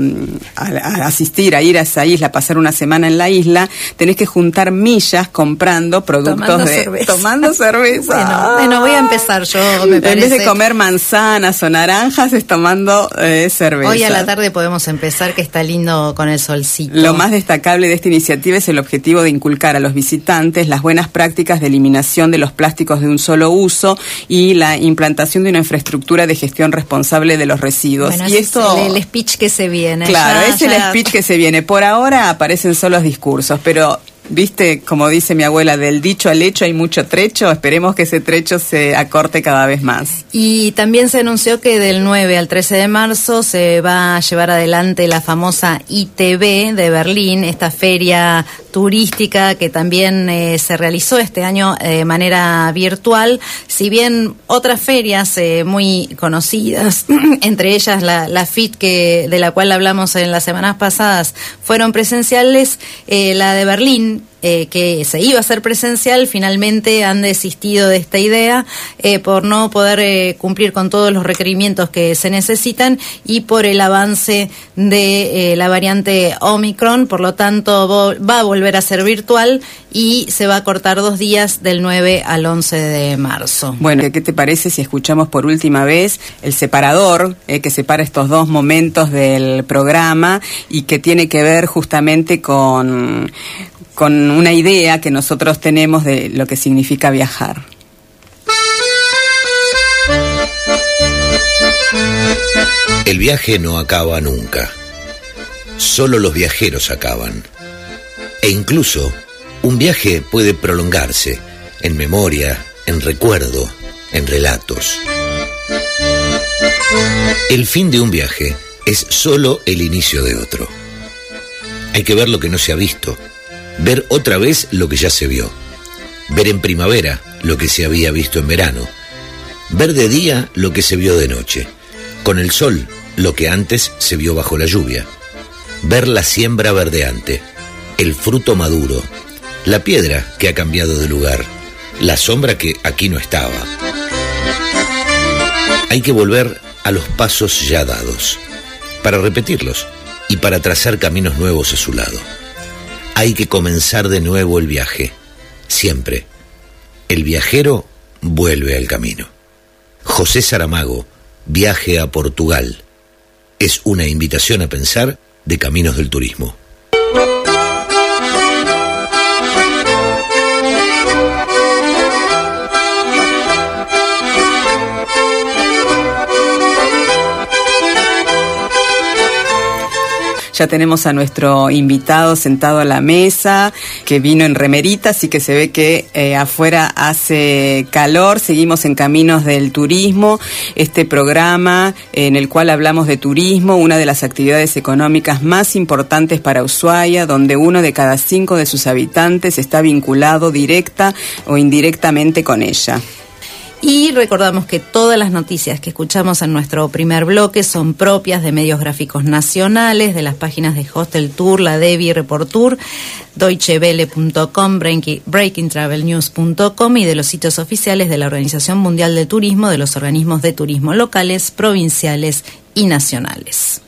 asistir, a ir a esa isla, pasar una semana en la isla, tenés que juntar millas comprando productos tomando de cerveza. tomando cerveza. bueno, voy a empezar yo, me parece. En vez de comer manzanas o naranjas, es tomando eh, cerveza. Hoy a la tarde podemos empezar, que está lindo con el solcito. Lo más destacable de esta iniciativa es el objetivo de inculcar a los visitantes las buenas prácticas de eliminación de los plásticos de un solo uso y la implantación de una infraestructura de gestión responsable de los residuos. y esto el, speech que se viene. Claro, es el speech que se viene. Por ahora aparecen solo discursos, pero Viste, como dice mi abuela, del dicho al hecho hay mucho trecho. Esperemos que ese trecho se acorte cada vez más. Y también se anunció que del 9 al 13 de marzo se va a llevar adelante la famosa ITB de Berlín, esta feria turística que también eh, se realizó este año eh, de manera virtual. Si bien otras ferias eh, muy conocidas, [clears throat] entre ellas la, la, FIT que de la cual hablamos en las semanas pasadas, fueron presenciales, la de Berlín eh, que se iba a hacer presencial, finalmente han desistido de esta idea eh, por no poder eh, cumplir con todos los requerimientos que se necesitan y por el avance de la variante Omicron. Por lo tanto, va a volver a ser virtual y se va a cortar dos días del 9 al 11 de marzo. Bueno, ¿qué te parece si escuchamos por última vez el separador que separa estos dos momentos del programa y que tiene que ver justamente con con una idea que nosotros tenemos de lo que significa viajar. El viaje no acaba nunca. Solo los viajeros acaban. E incluso un viaje puede prolongarse en memoria, en recuerdo, en relatos. El fin de un viaje es solo el inicio de otro. Hay que ver lo que no se ha visto ver otra vez lo que ya se vio, ver en primavera lo que se había visto en verano, ver de día lo que se vio de noche, con el sol lo que antes se vio bajo la lluvia, ver la siembra verdeante, el fruto maduro, la piedra que ha cambiado de lugar, la sombra que aquí no estaba. Hay que volver a los pasos ya dados, para repetirlos y para trazar caminos nuevos a su lado hay que comenzar de nuevo el viaje. Siempre. El viajero vuelve al camino. José Saramago, Viaje a Portugal. Es una invitación a pensar de Caminos del Turismo. Ya tenemos a nuestro invitado sentado a la mesa, que vino en remerita, así que se ve que eh, afuera hace calor. Seguimos en Caminos del Turismo, este programa en el cual hablamos de turismo, una de las actividades económicas más importantes para Ushuaia, donde uno de cada cinco de sus habitantes está vinculado directa o indirectamente con ella. Y recordamos que todas las noticias que escuchamos en nuestro primer bloque son propias de medios gráficos nacionales, de las páginas de Hostel Tour, La Devi Report Tour, deutschewelle.com, breakingtravelnews.com y de los sitios oficiales de la Organización Mundial de Turismo, de los organismos de turismo locales, provinciales y nacionales.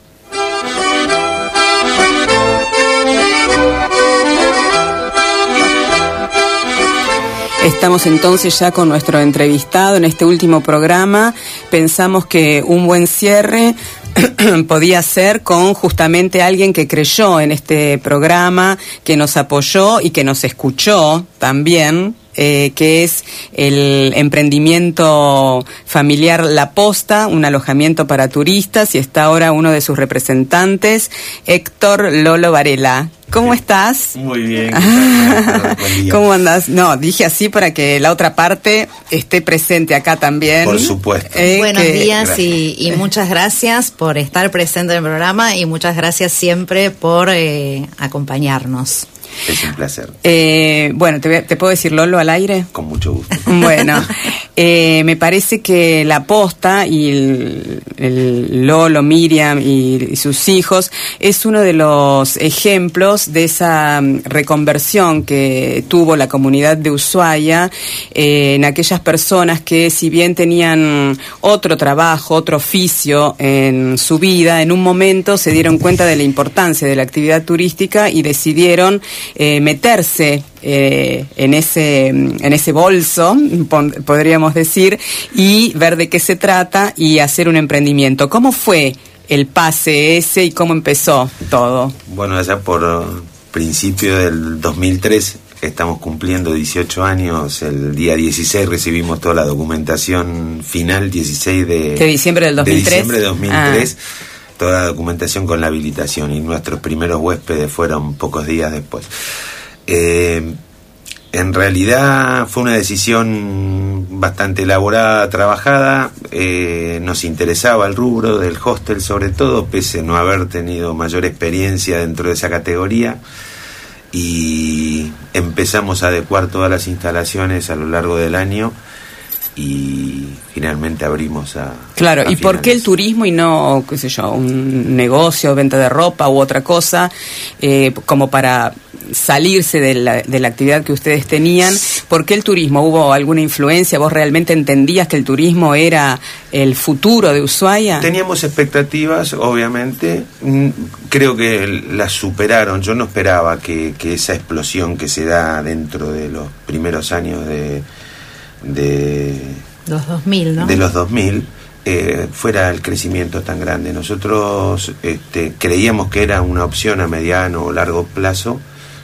Estamos entonces ya con nuestro entrevistado en este último programa. Pensamos que un buen cierre [clears throat] podía ser con justamente alguien que creyó en este programa, que nos apoyó y que nos escuchó también, eh, que es el emprendimiento familiar La Posta, un alojamiento para turistas, y está ahora uno de sus representantes, Héctor Lolo Varela. ¿Cómo estás? Muy bien. [laughs] ¿Cómo andas? No, dije así para que la otra parte esté presente acá también. Por supuesto. Eh, Buenos días y, muchas gracias por estar presente en el programa y muchas gracias siempre por eh, acompañarnos. Es un placer. Eh, bueno, ¿te, ¿te, puedo decir Lolo al aire? Con mucho gusto. Bueno, [laughs] eh, me parece que la posta y el, Lolo, Miriam y, sus hijos es uno de los ejemplos de esa mm, reconversión que tuvo la comunidad de Ushuaia eh, en aquellas personas que si bien tenían otro trabajo, otro oficio en su vida, en un momento se dieron cuenta de la importancia de la actividad turística y decidieron eh, meterse eh, en, ese, en ese bolso, podríamos decir, y ver de qué se trata y hacer un emprendimiento. ¿Cómo fue el pase ese y cómo empezó todo? Bueno, allá por principio del 2003 estamos cumpliendo 18 años, el día 16 recibimos toda la documentación final, 16 de, de diciembre del 2003. De diciembre de 2003. Toda la documentación con la habilitación y nuestros primeros huéspedes fueron pocos días después. Eh, en realidad fue una decisión bastante elaborada, trabajada. Eh, nos interesaba el rubro del hostel, sobre todo, pese a no haber tenido mayor experiencia dentro de esa categoría. Y empezamos a adecuar todas las instalaciones a lo largo del año y finalmente abrimos a... Claro, ¿y por qué el turismo y no, qué sé yo, un negocio, venta de ropa u otra cosa, eh, como para salirse de la, de la actividad que ustedes tenían? ¿Por qué el turismo? ¿Hubo alguna influencia? ¿Vos realmente entendías que el turismo era el futuro de Ushuaia? Teníamos expectativas, obviamente. Mm, creo que las superaron. Yo no esperaba que, que esa explosión que se da dentro de los primeros años de de los 2000, ¿no? De los 2000 eh, fuera el crecimiento tan grande. Nosotros este, creíamos que era una opción a mediano o largo plazo,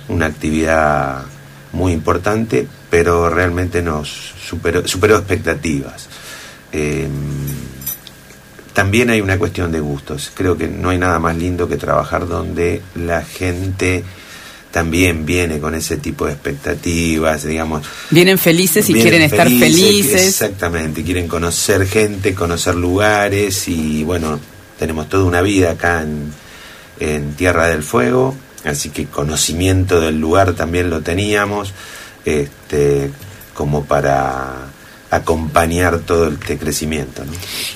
una actividad muy importante, pero realmente nos superó, superó expectativas. Em, también hay una cuestión de gustos. Creo que no hay nada más lindo que trabajar donde la gente también viene con ese tipo de expectativas, digamos. Vienen felices y quieren estar felices. Exactamente, quieren conocer gente, conocer lugares y bueno, tenemos toda una vida acá en, en Tierra del Fuego, así que conocimiento del lugar también lo teníamos, este, como para acompañar todo este crecimiento.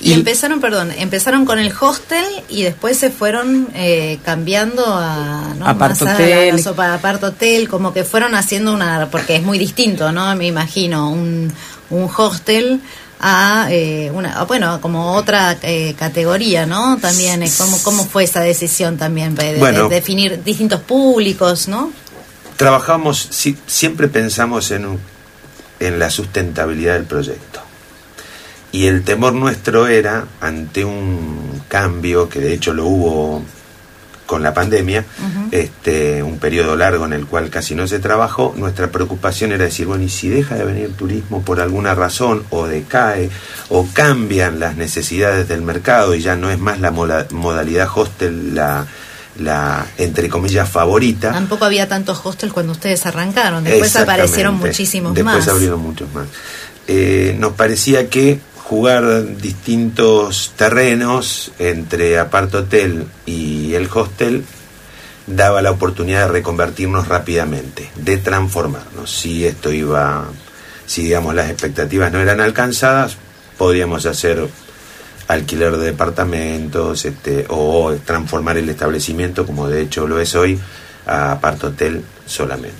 Y, empezaron, perdón, empezaron con el hostel y después se fueron eh, cambiando a, ¿no? hotel. hotel, como que fueron haciendo una, porque es muy distinto, ¿no? Me imagino, un, un hostel a eh, una bueno como otra eh, categoría no también cómo cómo fue esa decisión también de, definir distintos públicos no trabajamos siempre pensamos en un en la sustentabilidad del proyecto. Y el temor nuestro era, ante un cambio, que de hecho lo hubo con la pandemia, este, un periodo largo en el cual casi no se trabajó, nuestra preocupación era decir, bueno, y si deja de venir turismo por alguna razón, o decae, o cambian las necesidades del mercado y ya no es más la modalidad hostel la, la, entre comillas, favorita. Tampoco había tantos hostels cuando ustedes arrancaron, después aparecieron muchísimos más. Después abrieron muchos más. Eh, nos parecía que jugar distintos terrenos entre apart hotel y el hostel daba la oportunidad de reconvertirnos rápidamente, de transformarnos. Si esto iba, si digamos las expectativas no eran alcanzadas, podríamos hacer alquiler de departamentos este, o transformar el establecimiento, como de hecho lo es hoy, a apart hotel solamente.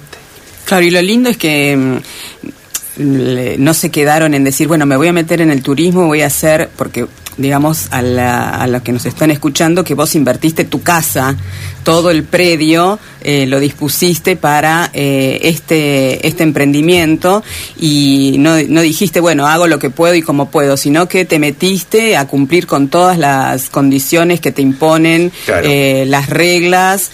Claro, y lo lindo es que mm, no se quedaron en decir, bueno, me voy a meter en el turismo, voy a hacer, porque digamos, a, la, a los que nos están escuchando, que vos invertiste tu casa, todo el predio, eh, lo dispusiste para eh, este, este emprendimiento y no, no dijiste, bueno, hago lo que puedo y como puedo, sino que te metiste a cumplir con todas las condiciones que te imponen, eh, las reglas,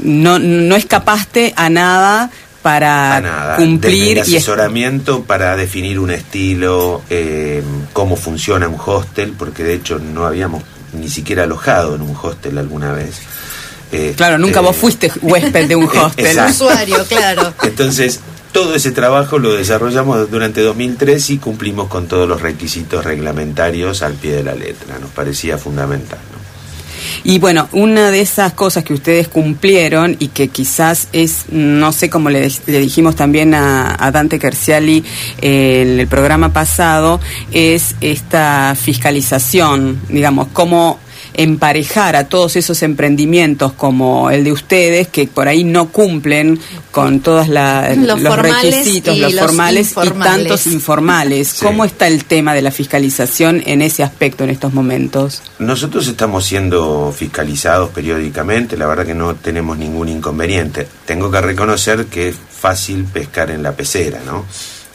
no, no escapaste a nada para cumplir y asesoramiento para definir un estilo, eh, cómo funciona un hostel, porque de hecho no habíamos ni siquiera alojado en un hostel alguna vez. claro, nunca vos este, fuiste huésped de un [laughs] hostel. Usuario, claro. Entonces, todo ese trabajo lo desarrollamos durante 2003 y cumplimos con todos los requisitos reglamentarios al pie de la letra. Nos parecía fundamental. Y bueno, una de esas cosas que ustedes cumplieron y que quizás es, no sé cómo le, dijimos también a, Dante Kerciali eh, en el programa pasado, es esta fiscalización, digamos, cómo emparejar a todos esos emprendimientos como el de ustedes que por ahí no cumplen con todos los, requisitos, los formales y tantos informales. ¿Cómo está el tema de la fiscalización en ese aspecto en estos momentos? Nosotros estamos siendo fiscalizados periódicamente, la verdad que no tenemos ningún inconveniente. Tengo que reconocer que es fácil pescar en la pecera, ¿no?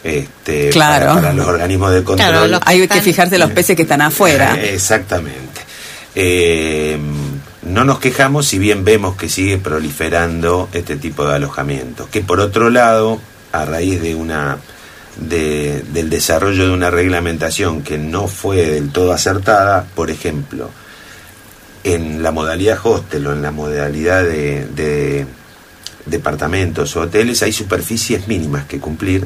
Este, claro. para, los organismos de control. hay que fijarse los peces que están afuera. Exactamente. Eh, no nos quejamos si bien vemos que sigue proliferando este tipo de alojamientos, que por otro lado, a raíz de una de, del desarrollo de una reglamentación que no fue del todo acertada, por ejemplo, en la modalidad hostel o en la modalidad de departamentos o hoteles hay superficies mínimas que cumplir,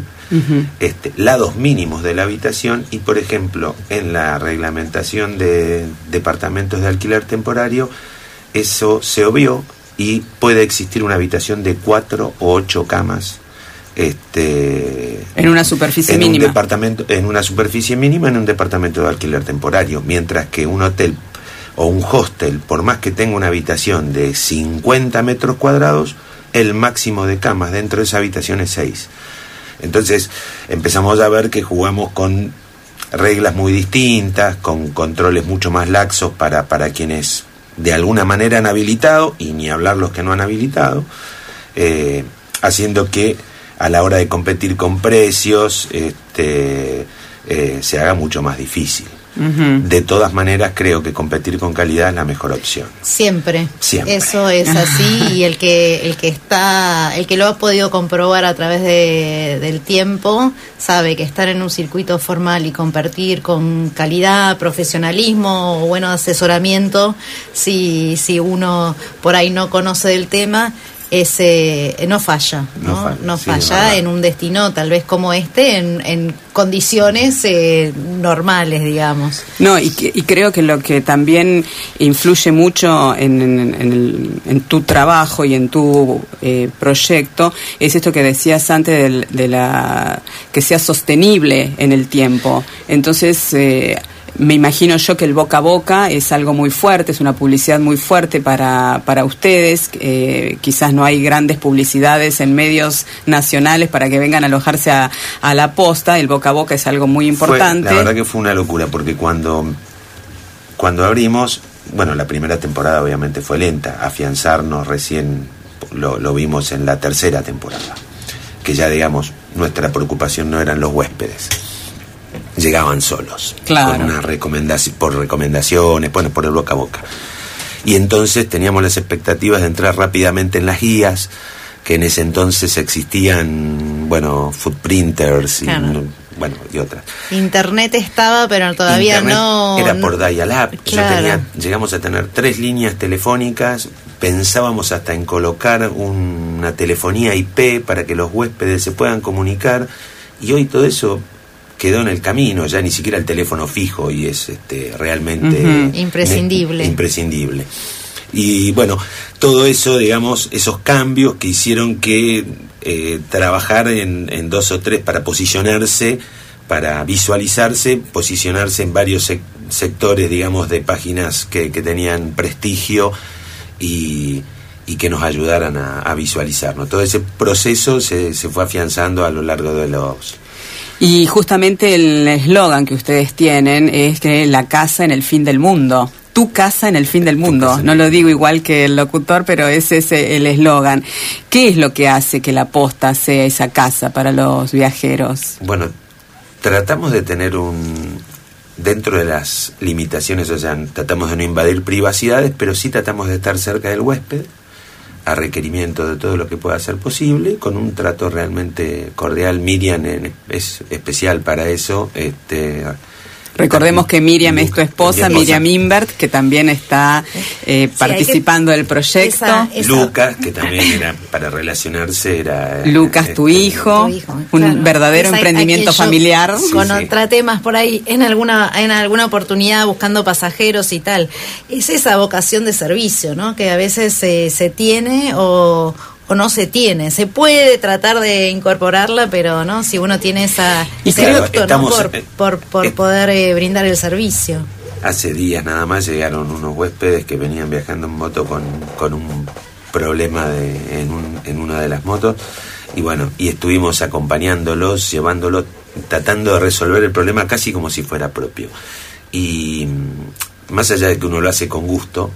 este, lados mínimos de la habitación y, por ejemplo, en la reglamentación de departamentos de alquiler temporario, eso se obvió y puede existir una habitación de cuatro o ocho camas. Este, en una superficie en mínima. Un departamento, en una superficie mínima en un departamento de alquiler temporario, mientras que un hotel o un hostel, por más que tenga una habitación de 50 metros cuadrados, el máximo de camas dentro de esa habitación es 6. Entonces empezamos a ver que jugamos con reglas muy distintas, con controles mucho más laxos para, para quienes de alguna manera han habilitado, y ni hablar los que no han habilitado, eh, haciendo que a la hora de competir con precios este, eh, se haga mucho más difícil. De todas maneras, creo que competir con calidad es la mejor opción. Siempre. Eso es así [laughs] y el que el que está, el que lo ha podido comprobar a través de, del tiempo, sabe que estar en un circuito formal y compartir con calidad, profesionalismo o bueno asesoramiento, si si uno por ahí no conoce del tema, ese no falla, no, no falla, en un destino tal vez como este, en, condiciones eh, normales, digamos. No, y, y, creo que lo que también influye mucho en, en, tu trabajo y en tu eh, proyecto es esto que decías antes de, la que sea sostenible en el tiempo. Entonces, eh, me imagino yo que el boca a boca es algo muy fuerte, es una publicidad muy fuerte para, para ustedes. Eh, quizás no hay grandes publicidades en medios nacionales para que vengan a alojarse a, la posta. El boca a boca es algo muy importante. la verdad que fue una locura porque cuando, cuando abrimos, bueno, la primera temporada obviamente fue lenta. Afianzarnos recién lo, lo vimos en la tercera temporada. Que ya, digamos, nuestra preocupación no eran los huéspedes llegaban solos. Claro. una recomendación, por recomendaciones, bueno, por el boca a boca. Y entonces teníamos las expectativas de entrar rápidamente en las guías, que en ese entonces existían, bueno, footprinters, bueno, y otras. Internet estaba, pero todavía no... Era por dial-up. llegamos a tener tres líneas telefónicas, pensábamos hasta en colocar una telefonía IP para que los huéspedes se puedan comunicar, y hoy todo eso quedó en el camino, ya ni siquiera el teléfono fijo y es este, realmente imprescindible. imprescindible. Y bueno, todo eso, digamos, esos cambios que hicieron que eh, trabajar en, dos o tres para posicionarse, para visualizarse, posicionarse en varios sectores, digamos, de páginas que, tenían prestigio y, que nos ayudaran a, visualizarnos. Todo ese proceso se, se fue afianzando a lo largo de los y justamente el eslogan que ustedes tienen es que la casa en el fin del mundo. Tu casa en el fin del mundo. No lo digo igual que el locutor, pero ese es el eslogan. ¿Qué es lo que hace que la posta sea esa casa para los viajeros? Bueno, tratamos de tener un, dentro de las limitaciones, o sea, tratamos de no invadir privacidades, pero sí tratamos de estar cerca del huésped, a requerimiento de todo lo que pueda ser posible, con un trato realmente cordial. Miriam es especial para eso. Este, Recordemos que Miriam es tu esposa, Miriam Imbert, que también está eh, participando del proyecto. Lucas, que también era para relacionarse, era... Eh, Lucas, tu este, hijo, un verdadero emprendimiento familiar. Con otra temas por ahí, en alguna, en alguna oportunidad buscando pasajeros y tal. Es esa vocación de servicio, ¿no? Que a veces se tiene o o no se tiene. Se puede tratar de incorporarla, pero no si uno tiene esa y por, por, eh, poder eh, brindar el servicio. Hace días nada más llegaron unos huéspedes que venían viajando en moto con, con un problema de, en, un, en una de las motos y bueno, y estuvimos acompañándolos, llevándolos, tratando de resolver el problema casi como si fuera propio. Y mm, más allá de que uno lo hace con gusto,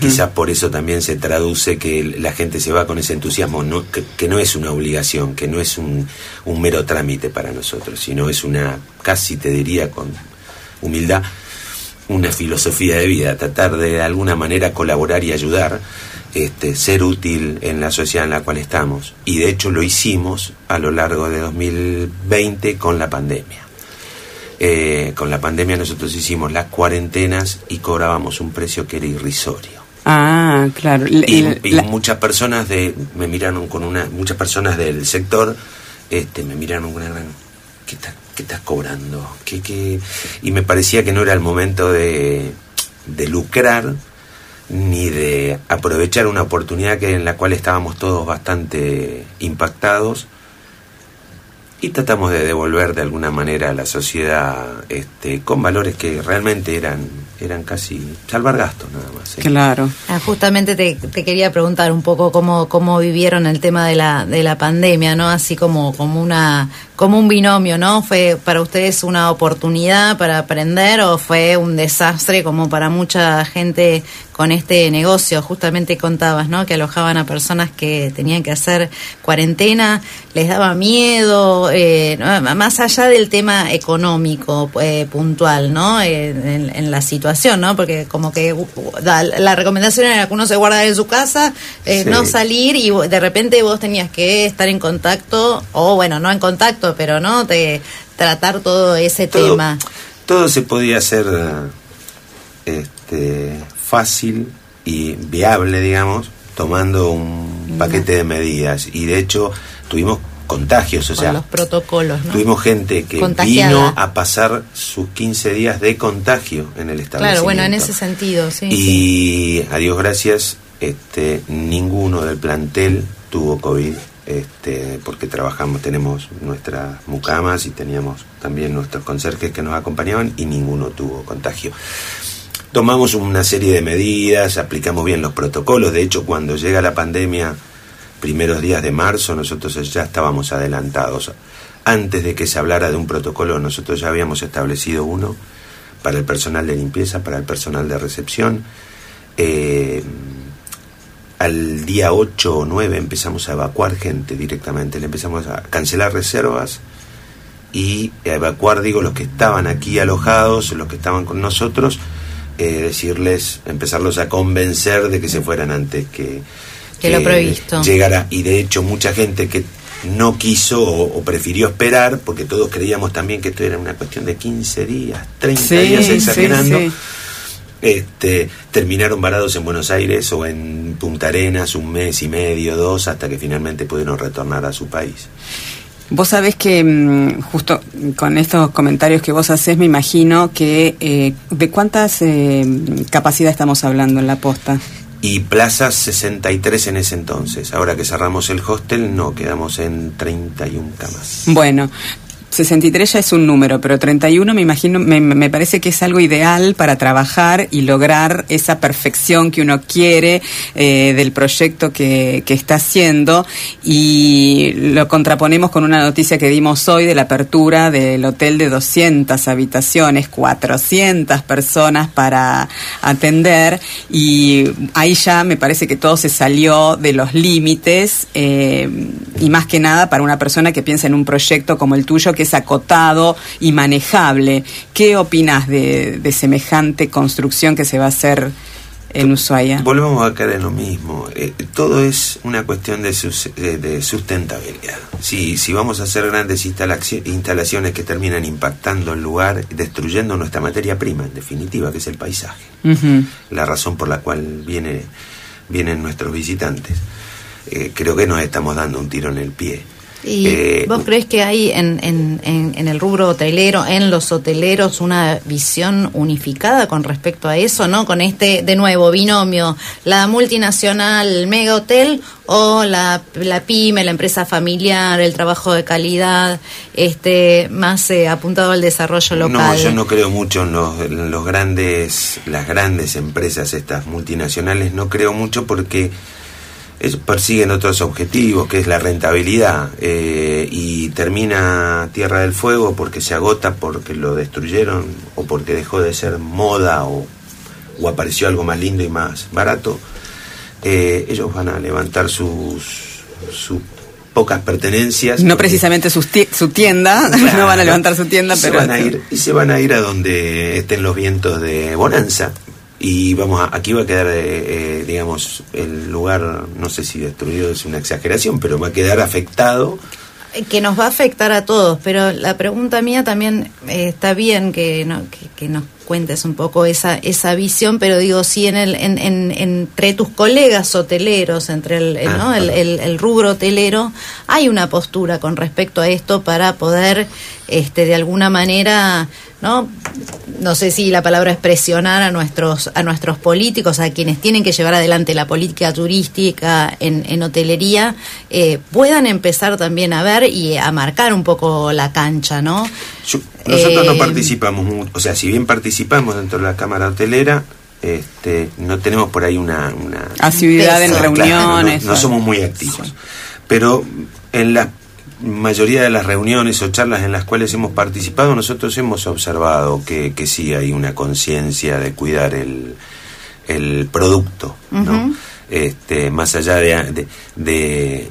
Quizás por eso también se traduce que la gente se va con ese entusiasmo, no, que, no es una obligación, que no es un, un, mero trámite para nosotros, sino es una, casi te diría con humildad, una filosofía de vida, tratar de, alguna manera colaborar y ayudar, este, ser útil en la sociedad en la cual estamos. Y de hecho lo hicimos a lo largo de 2020 con la pandemia. Eh, con la pandemia nosotros hicimos las cuarentenas y cobrábamos un precio que era irrisorio. Ah, claro. Y, muchas personas de me miraron con una muchas personas del sector este me miraron con una gran ¿qué, estás cobrando? ¿Qué, qué? Y me parecía que no era el momento de, de lucrar ni de aprovechar una oportunidad que en la cual estábamos todos bastante impactados y tratamos de devolver de alguna manera a la sociedad este, con valores que realmente eran eran casi salvar gastos nada más. Claro. Ah, justamente te, te, quería preguntar un poco cómo, cómo vivieron el tema de la, de la pandemia, ¿no? Así como, como una como un binomio, ¿no? ¿Fue para ustedes una oportunidad para aprender o fue un desastre como para mucha gente con este negocio? Justamente contabas, ¿no? Que alojaban a personas que tenían que hacer cuarentena, les daba miedo, eh, más allá del tema económico eh, puntual, ¿no? en, la situación, ¿no? Porque como que uh, la, recomendación era que uno se guarda en su casa, eh, no salir y de repente vos tenías que estar en contacto, o bueno, no en contacto, pero no de tratar todo ese tema. Todo se podía hacer este, fácil y viable, digamos, tomando un paquete de medidas. Y de hecho tuvimos contagios, o sea, los protocolos, Tuvimos gente que vino a pasar sus 15 días de contagio en el establecimiento. Claro, bueno, en ese sentido, sí. Y a Dios gracias, este, ninguno del plantel tuvo COVID este, porque trabajamos, tenemos nuestras mucamas y teníamos también nuestros conserjes que nos acompañaban y ninguno tuvo contagio. Tomamos una serie de medidas, aplicamos bien los protocolos, de hecho cuando llega la pandemia, primeros días de marzo, nosotros ya estábamos adelantados. Antes de que se hablara de un protocolo, nosotros ya habíamos establecido uno para el personal de limpieza, para el personal de recepción. Eh, al día 8 o 9 empezamos a evacuar gente directamente, le empezamos a cancelar reservas y a evacuar, digo, los que estaban aquí alojados, los que estaban con nosotros, eh, decirles, empezarlos a convencer de que se fueran antes que, que, lo previsto. llegara. Y de hecho mucha gente que no quiso o, prefirió esperar, porque todos creíamos también que esto era una cuestión de 15 días, 30 días exagerando. Este, terminaron varados en Buenos Aires o en Punta Arenas un mes y medio, dos, hasta que finalmente pudieron retornar a su país. Vos sabés que mm, justo con estos comentarios que vos haces, me imagino que eh, de cuántas eh, capacidad estamos hablando en la posta y plazas 63 en ese entonces. Ahora que cerramos el hostel, no, quedamos en 31 camas. Bueno, 63 ya es un número, pero 31 me imagino, me, me, parece que es algo ideal para trabajar y lograr esa perfección que uno quiere eh, del proyecto que, que, está haciendo. Y lo contraponemos con una noticia que dimos hoy de la apertura del hotel de 200 habitaciones, 400 personas para atender. Y ahí ya me parece que todo se salió de los límites eh, y más que nada para una persona que piensa en un proyecto como el tuyo que es acotado y manejable. ¿Qué opinas de, semejante construcción que se va a hacer en Ushuaia? Volvemos a caer en lo mismo. Eh, todo es una cuestión de, de, sustentabilidad. Si, si vamos a hacer grandes instalaciones que terminan impactando el lugar, destruyendo nuestra materia prima, en definitiva, que es el paisaje, la razón por la cual viene, vienen nuestros visitantes, eh, creo que nos estamos dando un tiro en el pie. ¿Y eh, vos crees que hay en, en, en, el rubro hotelero, en los hoteleros, una visión unificada con respecto a eso, ¿no? Con este, de nuevo, binomio, la multinacional mega hotel o la, la pyme, la empresa familiar, el trabajo de calidad, este más eh, apuntado al desarrollo local. No, yo no creo mucho en los, los grandes, las grandes empresas, estas multinacionales, no creo mucho porque ellos persiguen otros objetivos, que es la rentabilidad, eh, y termina Tierra del Fuego porque se agota, porque lo destruyeron, o porque dejó de ser moda, o, apareció algo más lindo y más barato, eh, ellos van a levantar sus, sus pocas pertenencias. No precisamente su tienda, [laughs] no van a levantar su tienda, pero... van a ir, y se van a ir a donde estén los vientos de bonanza, y vamos a, aquí va a quedar eh, eh, digamos el lugar no sé si destruido es una exageración pero va a quedar afectado eh, que nos va a afectar a todos pero la pregunta mía también está bien que, no, que nos cuentes un poco esa, esa visión, pero digo, sí, en el, en, en, entre tus colegas hoteleros, entre el, ¿no? el, el, rubro hotelero, hay una postura con respecto a esto para poder, este, de alguna manera, ¿no? No sé si la palabra es presionar a nuestros, a nuestros políticos, a quienes tienen que llevar adelante la política turística en, en hotelería, eh, puedan empezar también a ver y a marcar un poco la cancha, ¿no? nosotros no eh, participamos, o sea, si bien participamos dentro de la Cámara Hotelera, este, no tenemos por ahí una... una Actividad en reuniones. no, somos muy activos. Pero en la mayoría de las reuniones o charlas en las cuales hemos participado, nosotros hemos observado que, que sí hay una conciencia de cuidar el, el producto, ¿no? este, más allá de de,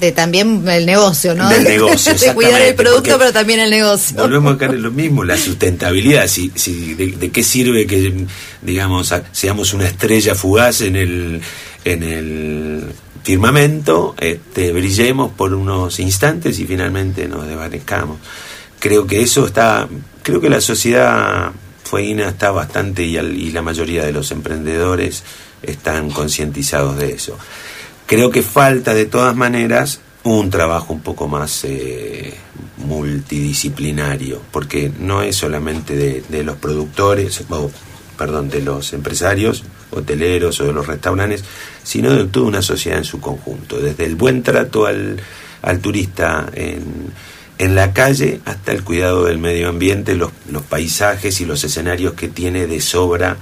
de, también el negocio, ¿no? Del [laughs] negocio, de cuidar el producto, pero también el negocio. Volvemos a caer en lo mismo, la sustentabilidad. Si, si, de, qué sirve que, digamos, seamos una estrella fugaz en el, en el firmamento, este, brillemos por unos instantes y finalmente nos desvanezcamos. Creo que eso está, creo que la sociedad fueguina está bastante y, y la mayoría de los emprendedores están concientizados de eso. Creo que falta de todas maneras un trabajo un poco más eh, multidisciplinario, porque no es solamente de, los productores, perdón, de los empresarios, hoteleros o de los restaurantes, sino de toda una sociedad en su conjunto, desde el buen trato al, al turista en, en la calle hasta el cuidado del medio ambiente, los, los paisajes y los escenarios que tiene de sobra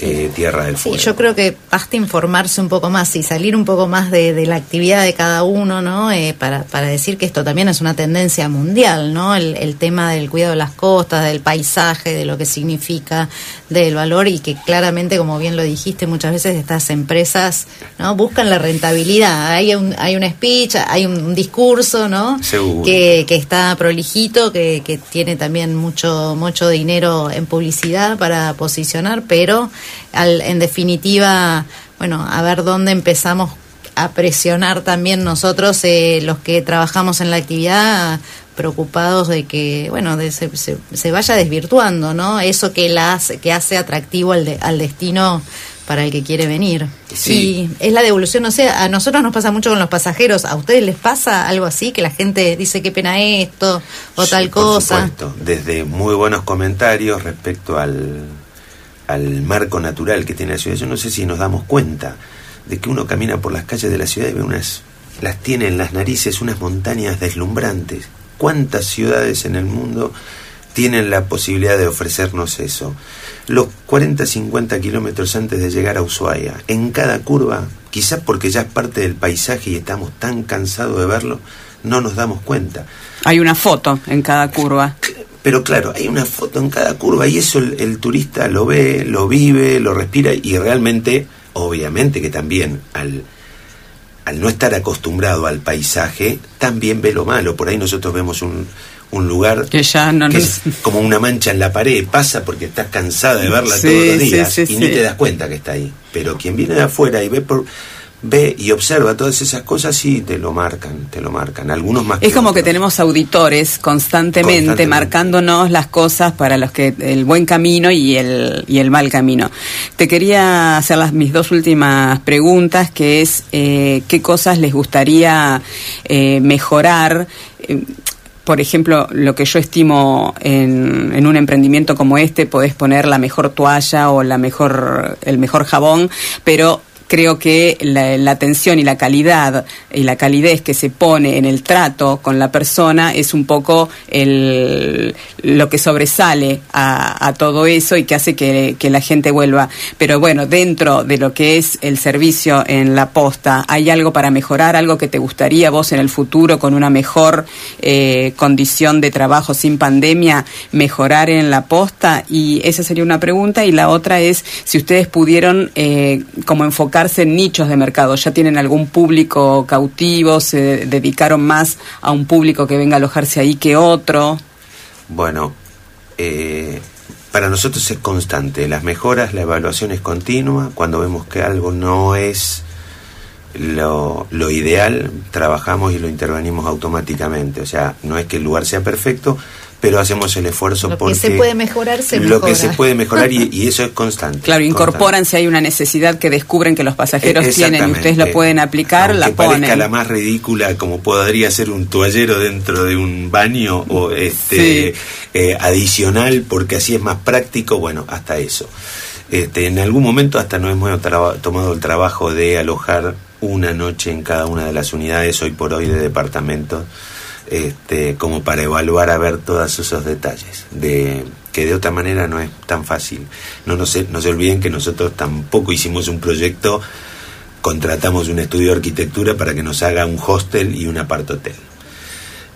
eh, Tierra del Fuego. Sí, yo creo que basta informarse un poco más y salir un poco más de, la actividad de cada uno, ¿no? Eh, para, para decir que esto también es una tendencia mundial, ¿no? El, el, tema del cuidado de las costas, del paisaje, de lo que significa, del valor y que claramente, como bien lo dijiste, muchas veces estas empresas, ¿no? Buscan la rentabilidad. Hay un, hay un speech, hay un, discurso, ¿no? Que, que está prolijito, que, que tiene también mucho, mucho dinero en publicidad para posicionar, pero al, en definitiva, bueno, a ver dónde empezamos a presionar también nosotros, eh, los que trabajamos en la actividad, preocupados de que, bueno, de se, se, vaya desvirtuando, ¿no? Eso que, la hace, que hace atractivo al, al destino para el que quiere venir. Sí. Y es la devolución, no sé, a nosotros nos pasa mucho con los pasajeros, ¿a ustedes les pasa algo así? Que la gente dice qué pena esto o tal cosa. Por desde muy buenos comentarios respecto al, al marco natural que tiene la ciudad. Yo no sé si nos damos cuenta de que uno camina por las calles de la ciudad y ve unas, las tiene en las narices unas montañas deslumbrantes. ¿Cuántas ciudades en el mundo tienen la posibilidad de ofrecernos eso? los 40, 50 kilómetros antes de llegar a Ushuaia, en cada curva, quizás porque ya es parte del paisaje y estamos tan cansados de verlo, no nos damos cuenta. Hay una foto en cada curva. Pero claro, hay una foto en cada curva y eso el, turista lo ve, lo vive, lo respira y realmente, obviamente que también al, al no estar acostumbrado al paisaje, también ve lo malo. Por ahí nosotros vemos un, un lugar que ya no, es como una mancha en la pared, pasa porque estás cansada de verla todos los días y ni te das cuenta que está ahí. Pero quien viene de afuera y ve por ve y observa todas esas cosas sí te lo marcan, te lo marcan. Algunos más. Es como que tenemos auditores constantemente, marcándonos las cosas para los que el buen camino y el y el mal camino. Te quería hacer las mis dos últimas preguntas, que es eh, qué cosas les gustaría eh, mejorar. Eh, por ejemplo, lo que yo estimo en, en, un emprendimiento como este, podés poner la mejor toalla o la mejor, el mejor jabón, pero creo que la, atención y la calidad y la calidez que se pone en el trato con la persona es un poco el, lo que sobresale a, todo eso y que hace que, la gente vuelva. Pero bueno, dentro de lo que es el servicio en la posta, ¿hay algo para mejorar? ¿Algo que te gustaría vos en el futuro con una mejor eh, condición de trabajo sin pandemia mejorar en la posta? Y esa sería una pregunta. Y la otra es si ustedes pudieron eh, como enfocar nichos de mercado? ¿Ya tienen algún público cautivo? ¿Se dedicaron más a un público que venga a alojarse ahí que otro? Bueno, eh, para nosotros es constante. Las mejoras, la evaluación es continua. Cuando vemos que algo no es lo, lo, ideal, trabajamos y lo intervenimos automáticamente. O sea, no es que el lugar sea perfecto, pero hacemos el esfuerzo lo porque... Lo que se puede mejorar se Lo que se puede mejorar y, eso es constante. Claro, incorporan si hay una necesidad que descubren que los pasajeros e, tienen y ustedes lo pueden aplicar, la ponen. parezca la más ridícula como podría ser un toallero dentro de un baño o este eh, adicional porque así es más práctico, bueno, hasta eso. Este, en algún momento hasta no hemos tomado el trabajo de alojar una noche en cada una de las unidades hoy por hoy de departamentos este, como para evaluar a ver todos esos detalles, de que de otra manera no es tan fácil. No, no, se, no se olviden que nosotros tampoco hicimos un proyecto, contratamos un estudio de arquitectura para que nos haga un hostel y un apart hotel.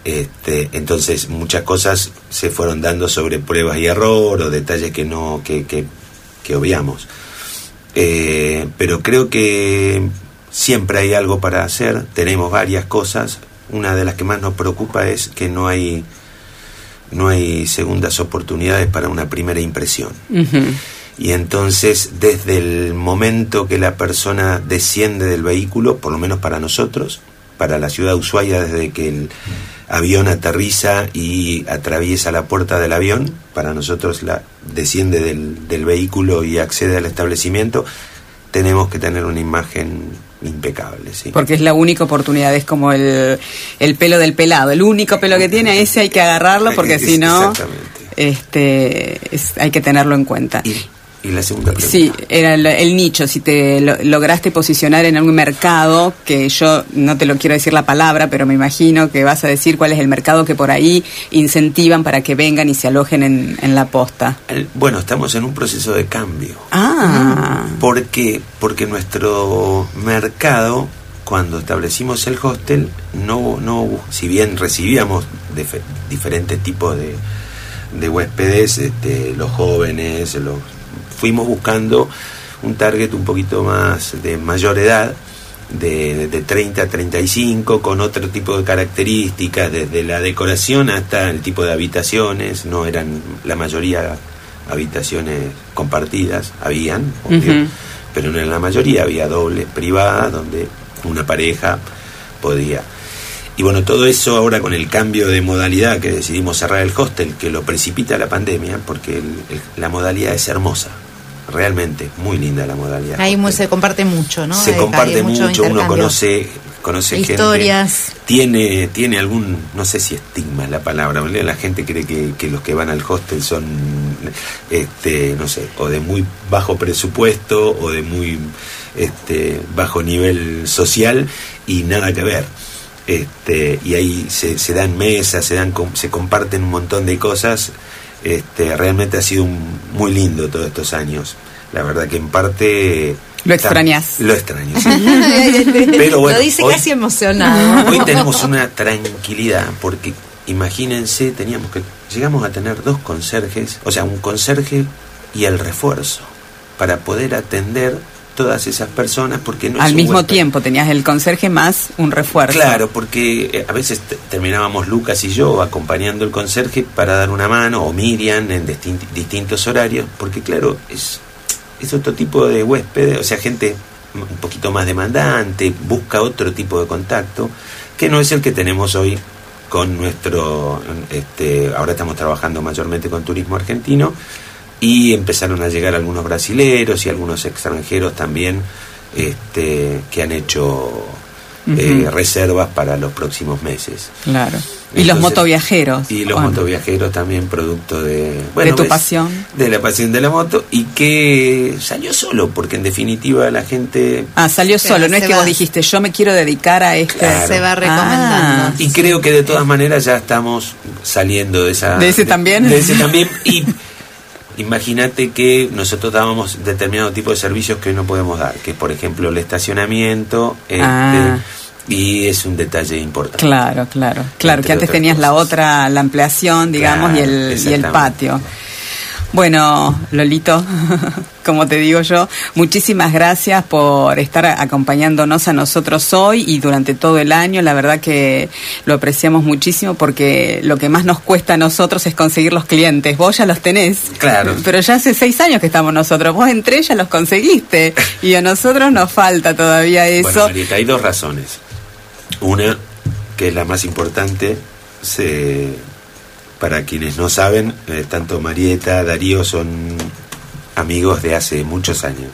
Este, entonces muchas cosas se fueron dando sobre pruebas y error o detalles que no que, que, que obviamos. Eh, pero creo que siempre hay algo para hacer, tenemos varias cosas, una de las que más nos preocupa es que no hay no hay segundas oportunidades para una primera impresión. Y entonces, desde el momento que la persona desciende del vehículo, por lo menos para nosotros, para la ciudad de Ushuaia, desde que el avión aterriza y atraviesa la puerta del avión, para nosotros la desciende del, del vehículo y accede al establecimiento, tenemos que tener una imagen impecable, sí. Porque es la única oportunidad, es como el, el pelo del pelado, el único pelo que tiene, ese hay que agarrarlo [laughs] porque si no, este, hay que tenerlo en cuenta. Y la segunda pregunta. Sí, era el, nicho, si te lograste posicionar en algún mercado, que yo no te lo quiero decir la palabra, pero me imagino que vas a decir cuál es el mercado que por ahí incentivan para que vengan y se alojen en, en la posta. bueno, estamos en un proceso de cambio. Ah. ¿Por qué? Porque nuestro mercado, cuando establecimos el hostel, no, no si bien recibíamos diferentes tipos de, de huéspedes, este, los jóvenes, los fuimos buscando un target un poquito más de mayor edad, de, de 30 a 35, con otro tipo de características, desde la decoración hasta el tipo de habitaciones, no eran la mayoría habitaciones compartidas, habían, pero en la mayoría. Había dobles privadas, donde una pareja podía. Y bueno, todo eso ahora con el cambio de modalidad que decidimos cerrar el hostel, que lo precipita la pandemia, porque la modalidad es hermosa, realmente, muy linda la modalidad. Ahí se comparte mucho, ¿no? Se comparte mucho, uno conoce conoce historias. Gente, tiene, tiene algún, no sé si estigma es la palabra, la gente cree que, que, los que van al hostel son, este, no sé, o de muy bajo presupuesto o de muy este, bajo nivel social y nada que ver. Este, y ahí se, se dan mesas, se, dan, se comparten un montón de cosas. Este, realmente ha sido muy lindo todos estos años. La verdad que en parte... Lo extrañas. Lo extraño. [laughs] Pero bueno, lo dice casi emocionado. Hoy tenemos una tranquilidad porque imagínense, teníamos que llegamos a tener dos conserjes, o sea, un conserje y el refuerzo para poder atender todas esas personas porque no al mismo tiempo tenías el conserje más un refuerzo. Claro porque eh, a veces terminábamos Lucas y yo acompañando el conserje para dar una mano o Miriam en distintos horarios porque claro es es otro tipo de huésped o sea gente un poquito más demandante busca otro tipo de contacto que no es el que tenemos hoy con nuestro este ahora estamos trabajando mayormente con turismo argentino y empezaron a llegar algunos brasileros y algunos extranjeros también este, que han hecho eh, reservas para los próximos meses. Claro. y los motoviajeros. Y los motoviajeros también producto de... de tu pasión. De la pasión de la moto y que salió solo, porque en definitiva la gente... Ah, salió solo, no es que vos dijiste yo me quiero dedicar a este... Se va recomendando. Ah. y creo que de todas maneras ya estamos saliendo de esa... De ese también. De ese también y [laughs] Imagínate que nosotros dábamos determinado tipo de servicios que hoy no podemos dar, que por ejemplo el estacionamiento este, ah. y es un detalle importante. Claro, claro, claro, que antes tenías la otra, la ampliación, digamos, y, el, y el patio. Bueno, Lolito, [laughs] como te digo yo, muchísimas gracias por estar acompañándonos a nosotros hoy y durante todo el año. La verdad que lo apreciamos muchísimo porque lo que más nos cuesta a nosotros es conseguir los clientes. Vos ya los tenés. Claro. Pero ya hace seis años que estamos nosotros. Vos entre ya los conseguiste y a nosotros nos falta todavía eso. Bueno, Marieta, hay dos razones. Una, que es la más importante, se para quienes no saben, eh, tanto Marieta, Darío son amigos de hace muchos años.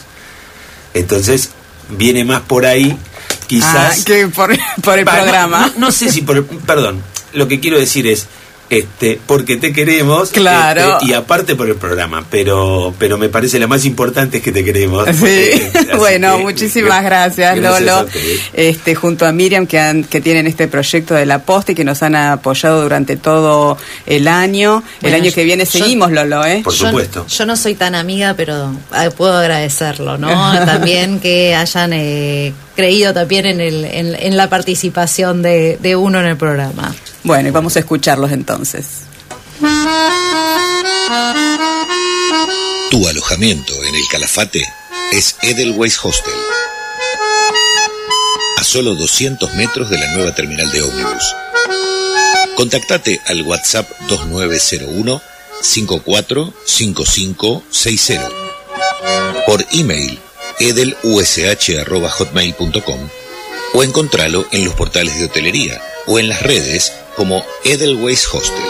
Entonces, viene más por ahí, quizás... Ah, que por, [laughs] el programa. no, sé si por... Perdón, lo que quiero decir es, este, porque te queremos claro. Este, y aparte por el programa, pero pero me parece la más importante es que te queremos. Sí. [laughs] bueno, muchísimas gracias, Lolo. Este, junto a Miriam que han, que tienen este proyecto de la posta y que nos han apoyado durante todo el año. el año que viene seguimos, Lolo, ¿eh? Por supuesto. Yo no soy tan amiga, pero ah, puedo agradecerlo, ¿no? [laughs] También que hayan eh, creído también en, el, en, la participación de, de uno en el programa. Bueno, y vamos a escucharlos entonces. Tu alojamiento en el Calafate es Edelweiss Hostel. A solo 200 metros de la nueva terminal de ómnibus. Contactate al WhatsApp 2901 545560. Por email edelush.hotmail.com o encontralo en los portales de hotelería o en las redes como Edelweiss Hostel.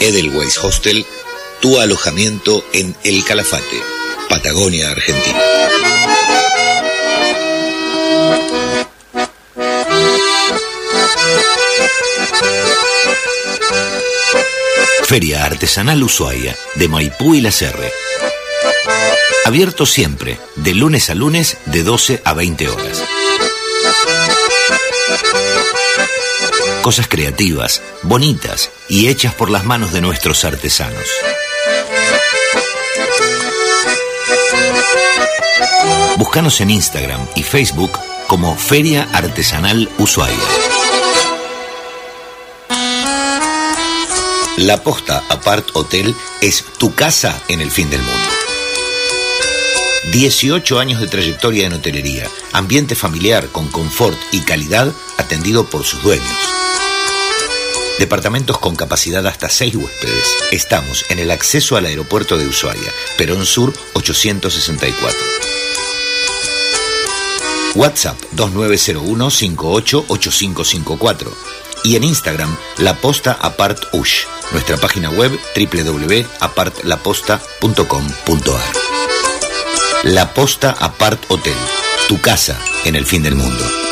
Edelweiss Hostel, tu alojamiento en El Calafate, Patagonia, Argentina. Feria Artesanal Ushuaia, de Maipú y La Serre. Abierto siempre, de lunes a lunes, de 12 a 20 horas. Cosas creativas, bonitas y hechas por las manos de nuestros artesanos. Búscanos en Instagram y Facebook como Feria Artesanal Ushuaia. La Posta Apart Hotel es tu casa en el fin del mundo. 18 años de trayectoria en hotelería, ambiente familiar con confort y calidad atendido por sus dueños. Departamentos con capacidad hasta 6 huéspedes. Estamos en el acceso al aeropuerto de Ushuaia, Perón Sur 864. WhatsApp 2901-588554 y en Instagram La Posta Apart Ush, nuestra página web www.apartlaposta.com.ar. La Posta Apart Hotel, tu casa en el fin del mundo.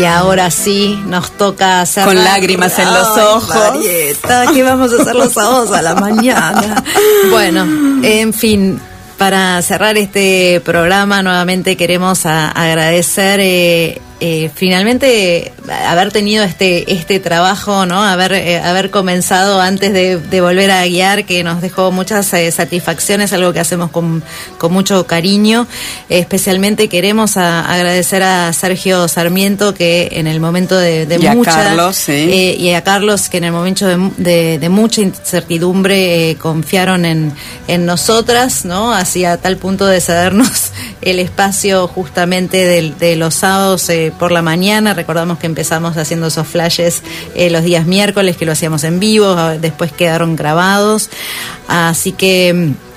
Y ahora sí, nos toca hacer. Con lágrimas en los ojos. Marieta, ¿qué vamos a hacer los sábados a la mañana? [laughs] Bueno, en fin, para cerrar este programa, nuevamente queremos agradecer eh, eh, finalmente haber tenido este este trabajo, ¿no? Haber eh, haber comenzado antes de, volver a guiar, que nos dejó muchas eh, satisfacciones, algo que hacemos con, con mucho cariño. especialmente queremos agradecer a Sergio Sarmiento que en el momento de, y mucha a Carlos, y a Carlos que en el momento de, de mucha incertidumbre confiaron en, en nosotras, ¿no? Hacia tal punto de cedernos [laughs] el espacio justamente de, de los sábados por la mañana. Recordamos que empezamos haciendo esos flashes eh, los días miércoles, que lo hacíamos en vivo, después quedaron grabados. Así que mm,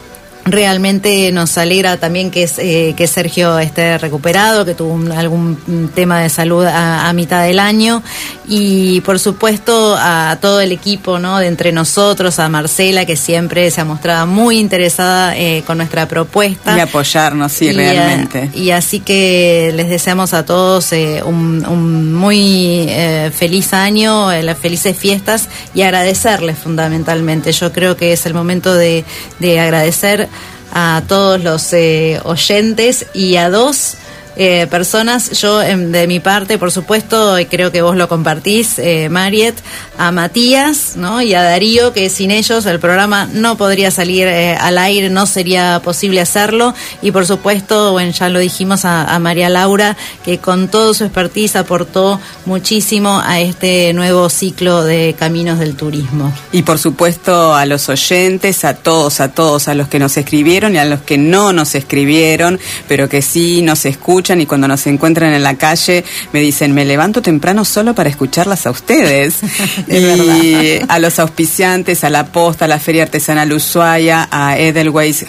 Realmente nos alegra también que, eh, que Sergio esté recuperado, que tuvo algún tema de salud a, mitad del año y por supuesto a todo el equipo ¿no? de entre nosotros, a Marcela que siempre se ha mostrado muy interesada eh, con nuestra propuesta. Y apoyarnos, sí, realmente. y así que les deseamos a todos eh, un, muy feliz año, las felices fiestas y agradecerles fundamentalmente. Yo creo que es el momento de, de agradecer a todos los eh, oyentes y a dos eh, personas. Yo, de mi parte, por supuesto, creo que vos lo compartís, eh, Mariet, a Matías ¿no? y a Darío, que sin ellos el programa no podría salir eh, al aire, no sería posible hacerlo. Y por supuesto, bueno, ya lo dijimos a, María Laura, que con todo su expertise aportó muchísimo a este nuevo ciclo de Caminos del Turismo. Y por supuesto, a los oyentes, a todos, a todos, a los que nos escribieron y a los que no nos escribieron, pero que sí nos escuchan y cuando nos encuentran en la calle me dicen, me levanto temprano solo para escucharlas a ustedes. [laughs] y a los auspiciantes, a la Posta, a la Feria Artesanal Ushuaia, a Edelweiss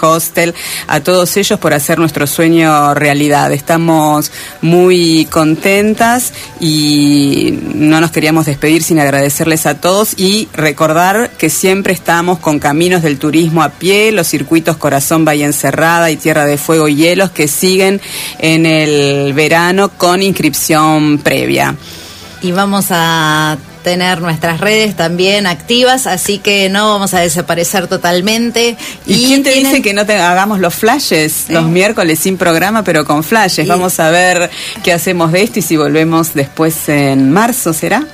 Hostel, a todos ellos por hacer nuestro sueño realidad. Estamos muy contentas y no nos queríamos despedir sin agradecerles a todos y recordar que siempre estamos con caminos del turismo a pie, los circuitos Corazón Bahía Encerrada y Tierra de Fuego y Hielos que siguen en el verano con inscripción previa. Y vamos a tener nuestras redes también activas, así que no vamos a desaparecer totalmente. ¿Y, quién te dice que no te hagamos los flashes los miércoles sin programa, pero con flashes? Vamos a ver qué hacemos de esto y si volvemos después en marzo, ¿será?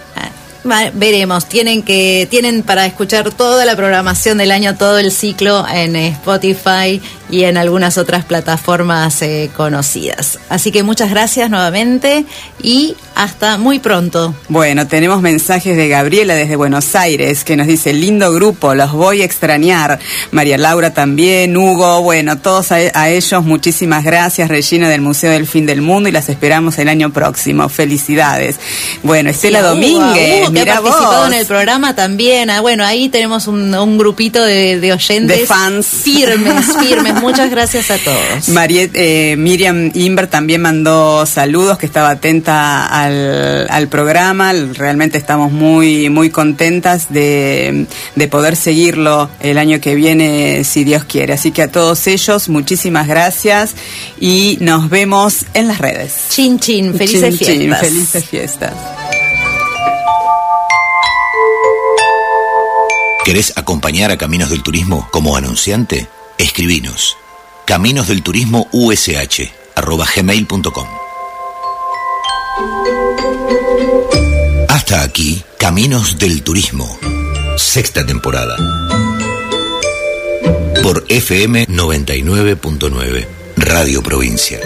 veremos, tienen que tienen para escuchar toda la programación del año, todo el ciclo en Spotify y en algunas otras plataformas eh, conocidas. Así que muchas gracias nuevamente y hasta muy pronto. Bueno, tenemos mensajes de Gabriela desde Buenos Aires que nos dice, lindo grupo, los voy a extrañar. María Laura también, Hugo, bueno, todos a, ellos muchísimas gracias, Regina del Museo del Fin del Mundo y las esperamos el año próximo. Felicidades. Bueno, Estela Domínguez que ha participado en el programa también. Ah, bueno, ahí tenemos un, grupito de, oyentes. De fans. Firmes, firmes. Muchas gracias a todos. Mariet, eh, Miriam Inver también mandó saludos, que estaba atenta al, programa. Realmente estamos muy, muy contentas de, de poder seguirlo el año que viene, si Dios quiere. Así que a todos ellos, muchísimas gracias y nos vemos en las redes. Chin, chin. Felices fiestas. Chin, felices fiestas. ¿Querés acompañar a Caminos del Turismo como anunciante? Escribinos. Caminos del Turismo USH. Hasta aquí, Caminos del Turismo. Sexta temporada. Por FM 99.9, Radio Provincia.